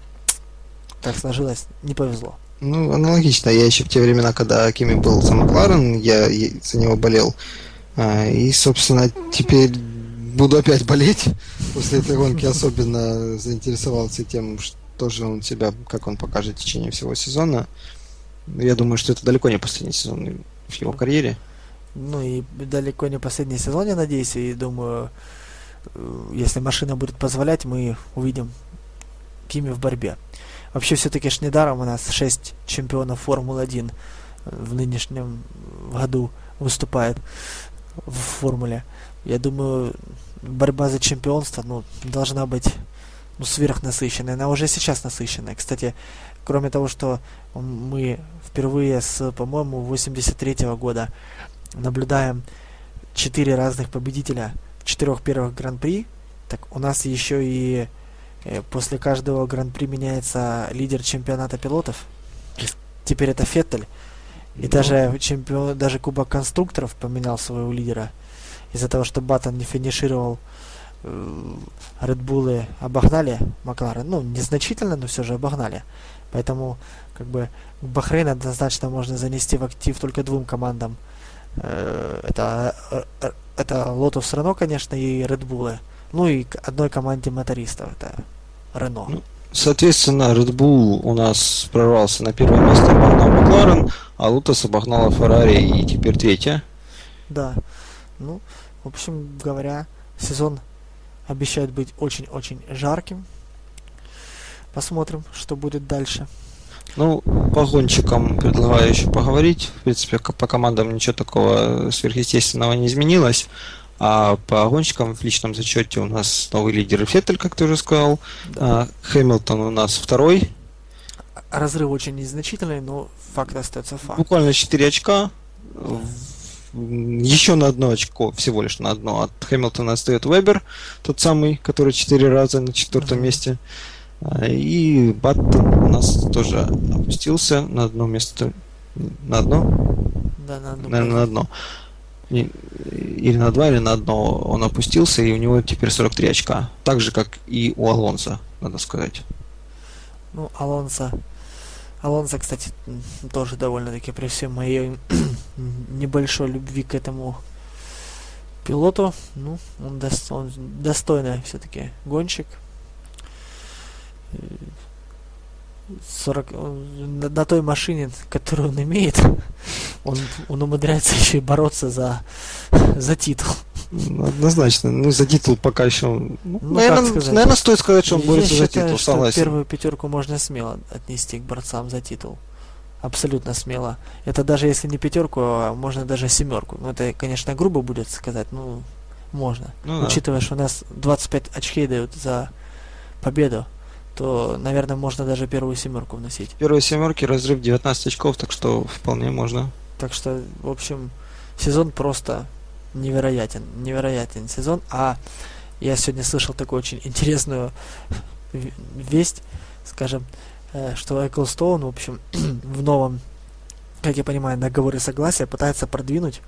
так сложилось, не повезло. Ну, аналогично. Я еще в те времена, когда Кими был за Макларен, я за него болел. А, и, собственно, теперь буду опять болеть после этой гонки. Особенно заинтересовался тем, что же он себя, как он покажет в течение всего сезона. Я думаю, что это далеко не последний сезон в его карьере. Ну и далеко не последний сезон, я надеюсь, и думаю, э, если машина будет позволять, мы увидим Кими в борьбе. Вообще, все-таки ж недаром у нас 6 чемпионов Формулы-1 в нынешнем году выступает в формуле. Я думаю, борьба за чемпионство ну, должна быть ну, сверхнасыщенная. Она уже сейчас насыщенная. Кстати, кроме того, что мы впервые с, по-моему, 83 -го года наблюдаем четыре разных победителя четырех первых гран-при, так у нас еще и э, после каждого гран-при меняется лидер чемпионата пилотов. Теперь это Феттель. И ну, даже чемпион, даже Кубок конструкторов поменял своего лидера из-за того, что Баттон не финишировал, Редбулы э, обогнали Макларен. Ну, незначительно, но все же обогнали. Поэтому, как бы, Бахрейн однозначно можно занести в актив только двум командам. Э, это, э, это Lotus Renault, конечно, и Bull. Ну и одной команде мотористов, это Renault. Ну, соответственно, Red Bull у нас прорвался на первое место, обогнал Макларен, а Lotus обогнала Ferrari и теперь третья. Да. Ну, в общем говоря, сезон обещает быть очень-очень жарким. Посмотрим, что будет дальше. Ну, по гонщикам предлагаю еще поговорить. В принципе, по командам ничего такого сверхъестественного не изменилось. А по гонщикам в личном зачете у нас новый лидер Феттель, как ты уже сказал. Да. Хэмилтон у нас второй. Разрыв очень незначительный, но факт остается факт. Буквально 4 очка еще на одно очко, всего лишь на одно. От Хэмилтона отстает Вебер, тот самый, который четыре раза на четвертом месте. А, и Баттон у нас тоже опустился на одно место. На одно? Да, на одно. Наверное, на одно. Или на два, или на одно он опустился, и у него теперь 43 очка. Так же, как и у Алонса, надо сказать. Ну, Алонса Алонсо, кстати, тоже довольно-таки при всем моей *clears throat* небольшой любви к этому пилоту, ну, он, дос, он достойный все-таки гонщик. 40, на, на той машине, которую он имеет, *laughs* он, он умудряется еще и бороться за, *laughs* за титул. Однозначно. Ну, за титул пока еще... Ну, ну, наверное, наверное, стоит сказать, что он борется считаю, за титул, что согласен. первую пятерку можно смело отнести к борцам за титул. Абсолютно смело. Это даже если не пятерку, а можно даже семерку. Ну, это, конечно, грубо будет сказать, ну, можно. Ну, Учитывая, да. что у нас 25 очкей дают за победу, то, наверное, можно даже первую семерку вносить. Первые семерки разрыв 19 очков, так что вполне можно. Так что, в общем, сезон просто невероятен, невероятен сезон. А я сегодня слышал такую очень интересную весть, скажем, э, что Эклстоун, в общем, *clears throat* в новом, как я понимаю, договоре согласия пытается продвинуть,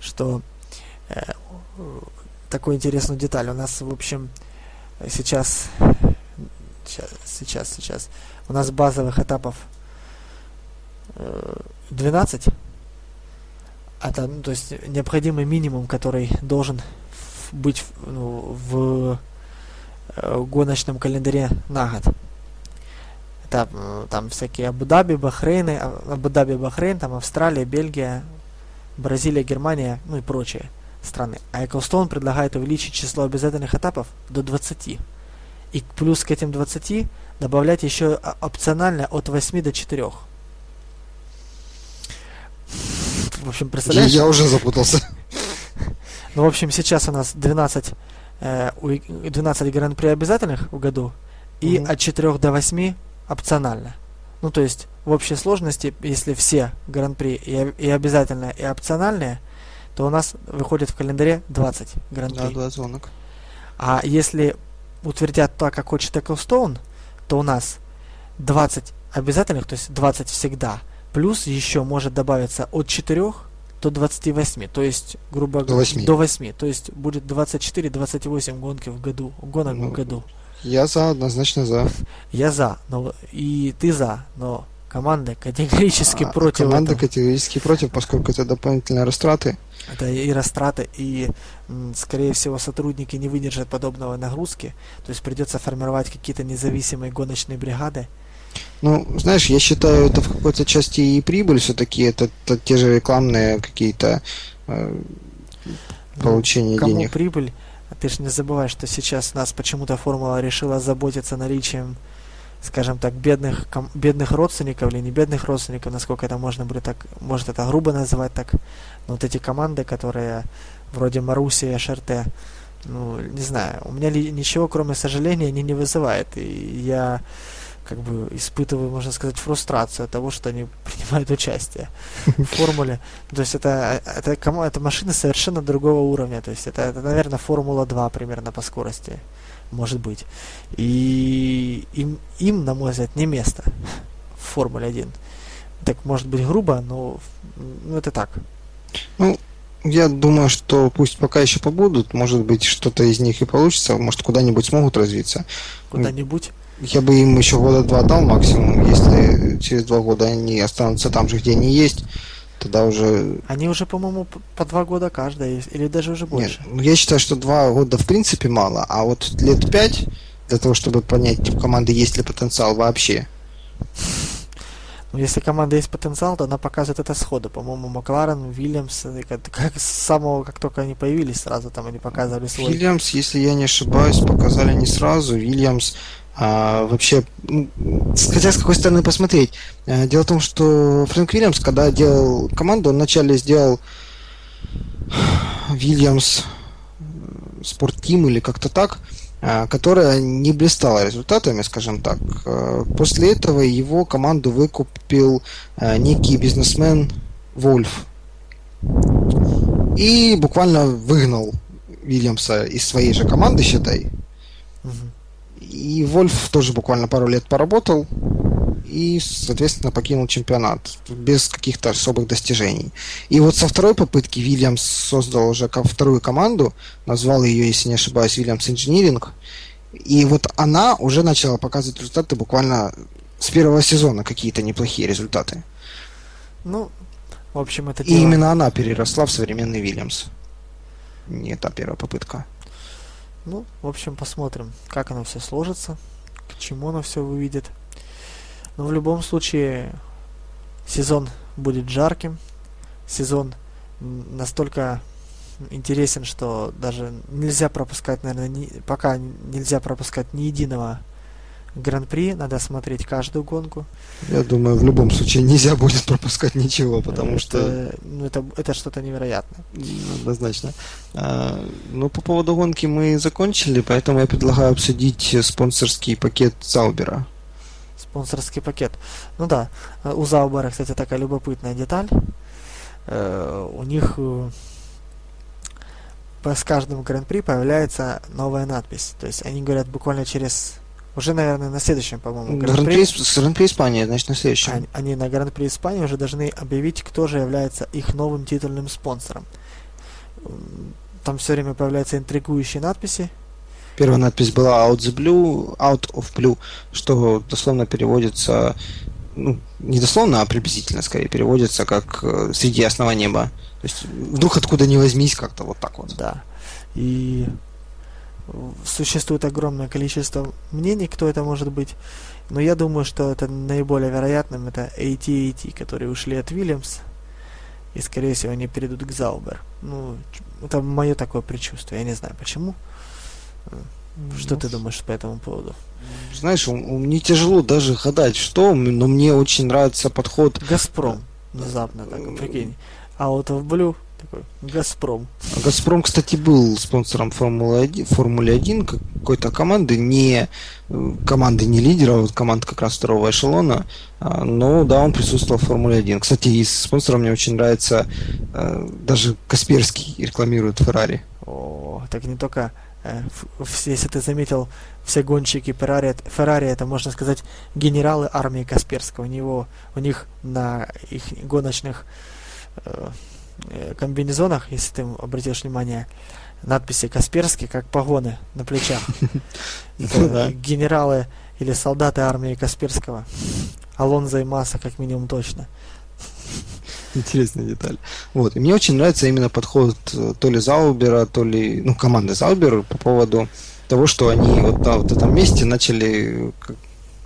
что э, такую интересную деталь. У нас, в общем, сейчас, сейчас, сейчас, сейчас, у нас базовых этапов э, 12, это, ну, то есть необходимый минимум, который должен быть ну, в э, гоночном календаре на год. это э, там всякие Абу-Даби, Бахрейны, а, Абу-Даби, Бахрейн, там Австралия, Бельгия, Бразилия, Германия, ну и прочие страны. А Ecclestone предлагает увеличить число обязательных этапов до 20. И плюс к этим 20 добавлять еще опционально от 8 до 4. В общем, представляешь? Я, уже запутался. Ну, в общем, сейчас у нас 12, э, 12 гран-при обязательных в году, и угу. от 4 до 8 опционально. Ну, то есть, в общей сложности, если все гран-при и, и обязательные, и опциональные, то у нас выходит в календаре 20 гран-при. Да, 20 гонок. А если утвердят так, как хочет Ecclestone, то у нас 20 обязательных, то есть 20 всегда, плюс еще может добавиться от 4 до 28, то есть, грубо говоря, до 8. до 8. То есть будет 24-28 гонки в году, гонок ну, в году. Я за, однозначно за. Я за, но и ты за, но команда категорически а, против. Команда этого. категорически против, поскольку это дополнительные растраты. Это и растраты, и, скорее всего, сотрудники не выдержат подобного нагрузки. То есть придется формировать какие-то независимые гоночные бригады. Ну, знаешь, я считаю, это в какой-то части и прибыль все-таки, это, это те же рекламные какие-то э, ну, получения ну, кому денег. прибыль? Ты же не забывай, что сейчас нас почему-то формула решила заботиться наличием, скажем так, бедных, ком, бедных родственников или не бедных родственников, насколько это можно будет так, может это грубо называть так. Но вот эти команды, которые вроде Маруси и ШРТ, ну, не знаю, у меня ли, ничего кроме сожаления они не вызывает. И я как бы испытываю, можно сказать, фрустрацию от того, что они принимают участие в формуле. То есть это, это, это машина совершенно другого уровня. То есть это, это, наверное, Формула 2 примерно по скорости. Может быть. И им, им, на мой взгляд, не место в Формуле 1. Так может быть грубо, но ну, это так. Ну, я думаю, что пусть пока еще побудут, может быть, что-то из них и получится, может, куда-нибудь смогут развиться. Куда-нибудь? Я бы им еще года два дал максимум, если через два года они останутся там же, где они есть, тогда уже... Они уже, по-моему, по два года каждая, или даже уже больше. Нет, ну, я считаю, что два года в принципе мало, а вот лет пять для того, чтобы понять, типа, команды есть ли потенциал вообще. Ну, если команда есть потенциал, то она показывает это сходу. По-моему, Макларен, Вильямс, как, как с самого, как только они появились, сразу там они показывали свой. Вильямс, если я не ошибаюсь, показали не сразу. Вильямс а, вообще, хотя с какой стороны посмотреть. А, дело в том, что Фрэнк Вильямс, когда делал команду, он вначале сделал Вильямс спорттим или как-то так, а, которая не блистала результатами, скажем так. После этого его команду выкупил некий бизнесмен Вольф. И буквально выгнал Вильямса из своей же команды, считай. И Вольф тоже буквально пару лет поработал и, соответственно, покинул чемпионат без каких-то особых достижений. И вот со второй попытки Вильямс создал уже вторую команду, назвал ее, если не ошибаюсь, Вильямс Инжиниринг. И вот она уже начала показывать результаты буквально с первого сезона какие-то неплохие результаты. Ну, в общем, это И дело... именно она переросла в современный Вильямс. Не та первая попытка. Ну, в общем, посмотрим, как оно все сложится, к чему оно все выведет. Но в любом случае, сезон будет жарким, сезон настолько интересен, что даже нельзя пропускать, наверное, ни, пока нельзя пропускать ни единого Гран-при, надо смотреть каждую гонку. Я думаю, в любом случае нельзя будет *laughs* пропускать ничего, потому это, что... Ну, это, это что-то невероятное. Однозначно. А, ну, по поводу гонки мы закончили, поэтому я предлагаю обсудить спонсорский пакет Заубера. Спонсорский пакет. Ну да, у Заубера, кстати, такая любопытная деталь. Э, у них э, с каждым гран-при появляется новая надпись. То есть они говорят буквально через уже, наверное, на следующем, по-моему, Гран-при. Гран-при Испании, значит, на следующем. Они, они на Гран-при Испании уже должны объявить, кто же является их новым титульным спонсором. Там все время появляются интригующие надписи. Первая надпись была Out the Blue, Out of Blue, что дословно переводится, ну, не дословно, а приблизительно, скорее, переводится как э, среди ясного неба. То есть вдруг откуда ни возьмись, как-то вот так вот. Да. И Существует огромное количество мнений, кто это может быть. Но я думаю, что это наиболее вероятным это AT&T, которые ушли от Williams. И, скорее всего, они перейдут к Заубер. Ну, это мое такое предчувствие. Я не знаю почему. Что ну, ты думаешь по этому поводу? Знаешь, мне тяжело даже гадать, что, но мне очень нравится подход. Газпром. Внезапно так, прикинь. А вот в Blue такой Газпром. Газпром, кстати, был спонсором Формулы 1, Формулы 1 какой-то команды, не команды не лидера, а вот команд как раз второго эшелона, а, но да, он присутствовал в Формуле 1. Кстати, из спонсора мне очень нравится, а, даже Касперский рекламирует Феррари. О, так не только Э, если ты заметил, все гонщики Феррари, Феррари это, можно сказать, генералы армии Касперского. У, него, у них на их гоночных э, э комбинезонах, если ты обратишь внимание, надписи Касперский, как погоны на плечах. *laughs* Генералы или солдаты армии Касперского. Алонзо и Масса, как минимум, точно. Интересная деталь. Вот. И мне очень нравится именно подход э, то ли Заубера, то ли ну, команды Заубер по поводу того, что они вот на вот этом месте начали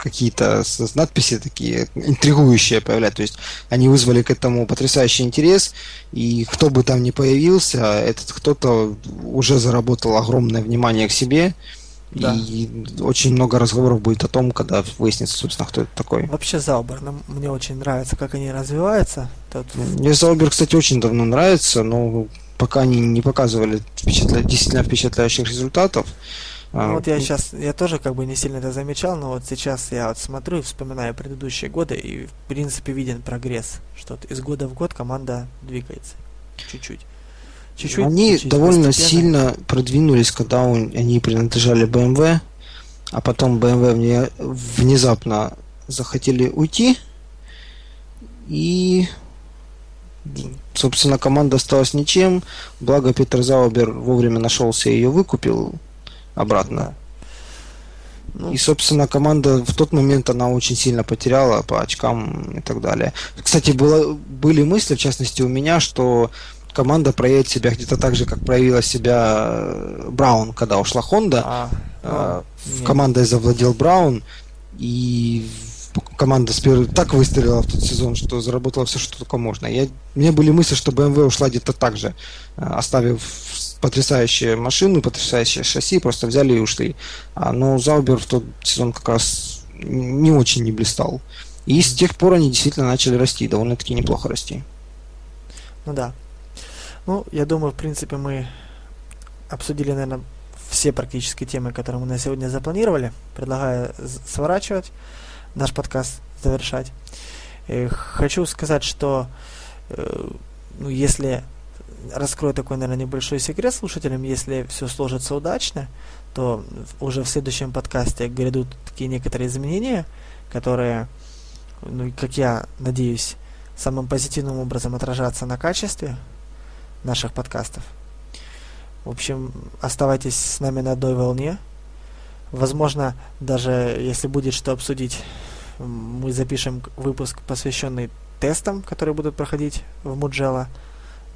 какие-то надписи такие интригующие появлять. То есть они вызвали к этому потрясающий интерес, и кто бы там ни появился, этот кто-то уже заработал огромное внимание к себе, да. И очень много разговоров будет о том, когда выяснится, собственно, кто это такой. Вообще Заубер, нам, мне очень нравится, как они развиваются. Тут... Мне Заубер, кстати, очень давно нравится, но пока они не показывали впечатля... действительно впечатляющих результатов. Ну, а, вот я сейчас, я тоже как бы не сильно это замечал, но вот сейчас я вот смотрю и вспоминаю предыдущие годы, и в принципе виден прогресс, что из года в год команда двигается чуть-чуть. Чуть-чуть, они чуть довольно постепенно. сильно продвинулись, когда он, они принадлежали BMW, а потом BMW мне внезапно захотели уйти, и собственно команда осталась ничем. Благо Питер Заубер вовремя нашелся и ее выкупил обратно. Ну, и, собственно, команда в тот момент она очень сильно потеряла по очкам и так далее. Кстати, было, были мысли, в частности, у меня, что команда проявит себя где-то так же, как проявила себя э, Браун, когда ушла Honda. А, а, командой завладел Браун, и команда так выстрелила в тот сезон, что заработала все, что только можно. Я, у меня были мысли, что BMW ушла где-то так же, э, оставив потрясающую машину, потрясающее шасси, просто взяли и ушли. А, но Заубер в тот сезон как раз не очень не блистал. И с тех пор они действительно начали расти, довольно-таки неплохо расти. Ну да, ну, я думаю, в принципе, мы обсудили, наверное, все практически темы, которые мы на сегодня запланировали. Предлагаю сворачивать наш подкаст, завершать. И хочу сказать, что э, ну, если раскрою такой, наверное, небольшой секрет слушателям, если все сложится удачно, то уже в следующем подкасте грядут такие некоторые изменения, которые, ну, как я надеюсь, самым позитивным образом отражаться на качестве наших подкастов. В общем, оставайтесь с нами на одной волне. Возможно, даже если будет что обсудить, мы запишем выпуск, посвященный тестам, которые будут проходить в Mugello.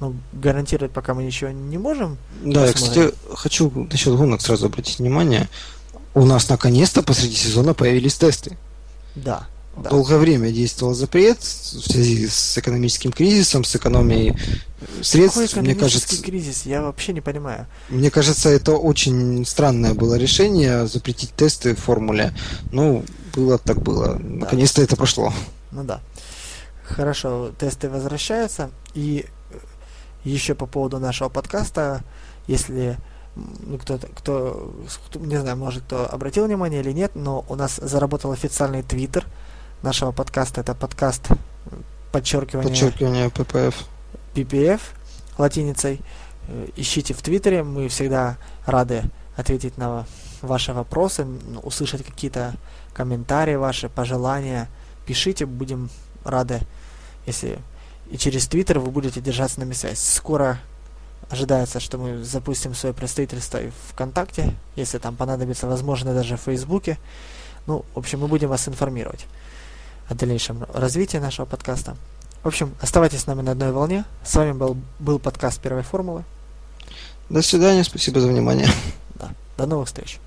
Ну, гарантировать пока мы ничего не можем. Да, я, кстати, хочу насчет гонок сразу обратить внимание. У нас наконец-то посреди сезона появились тесты. Да. Да. Долгое время действовал запрет в связи с экономическим кризисом, с экономией средств. Какой мне кажется, кризис? Я вообще не понимаю. Мне кажется, это очень странное было решение запретить тесты в формуле. Ну, было так было. Да. Наконец-то это прошло. Ну да. Хорошо, тесты возвращаются. И еще по поводу нашего подкаста, если ну, кто-то, кто, не знаю, может, кто обратил внимание или нет, но у нас заработал официальный твиттер – нашего подкаста. Это подкаст подчеркивание, подчеркивание PPF. PPF латиницей. Э, ищите в Твиттере, мы всегда рады ответить на ваши вопросы, услышать какие-то комментарии ваши, пожелания. Пишите, будем рады, если и через Твиттер вы будете держать с нами связь. Скоро ожидается, что мы запустим свое представительство и ВКонтакте, если там понадобится, возможно, даже в Фейсбуке. Ну, в общем, мы будем вас информировать о дальнейшем развитии нашего подкаста. В общем, оставайтесь с нами на одной волне. С вами был, был подкаст Первой формулы. До свидания, спасибо за внимание. Да. До новых встреч.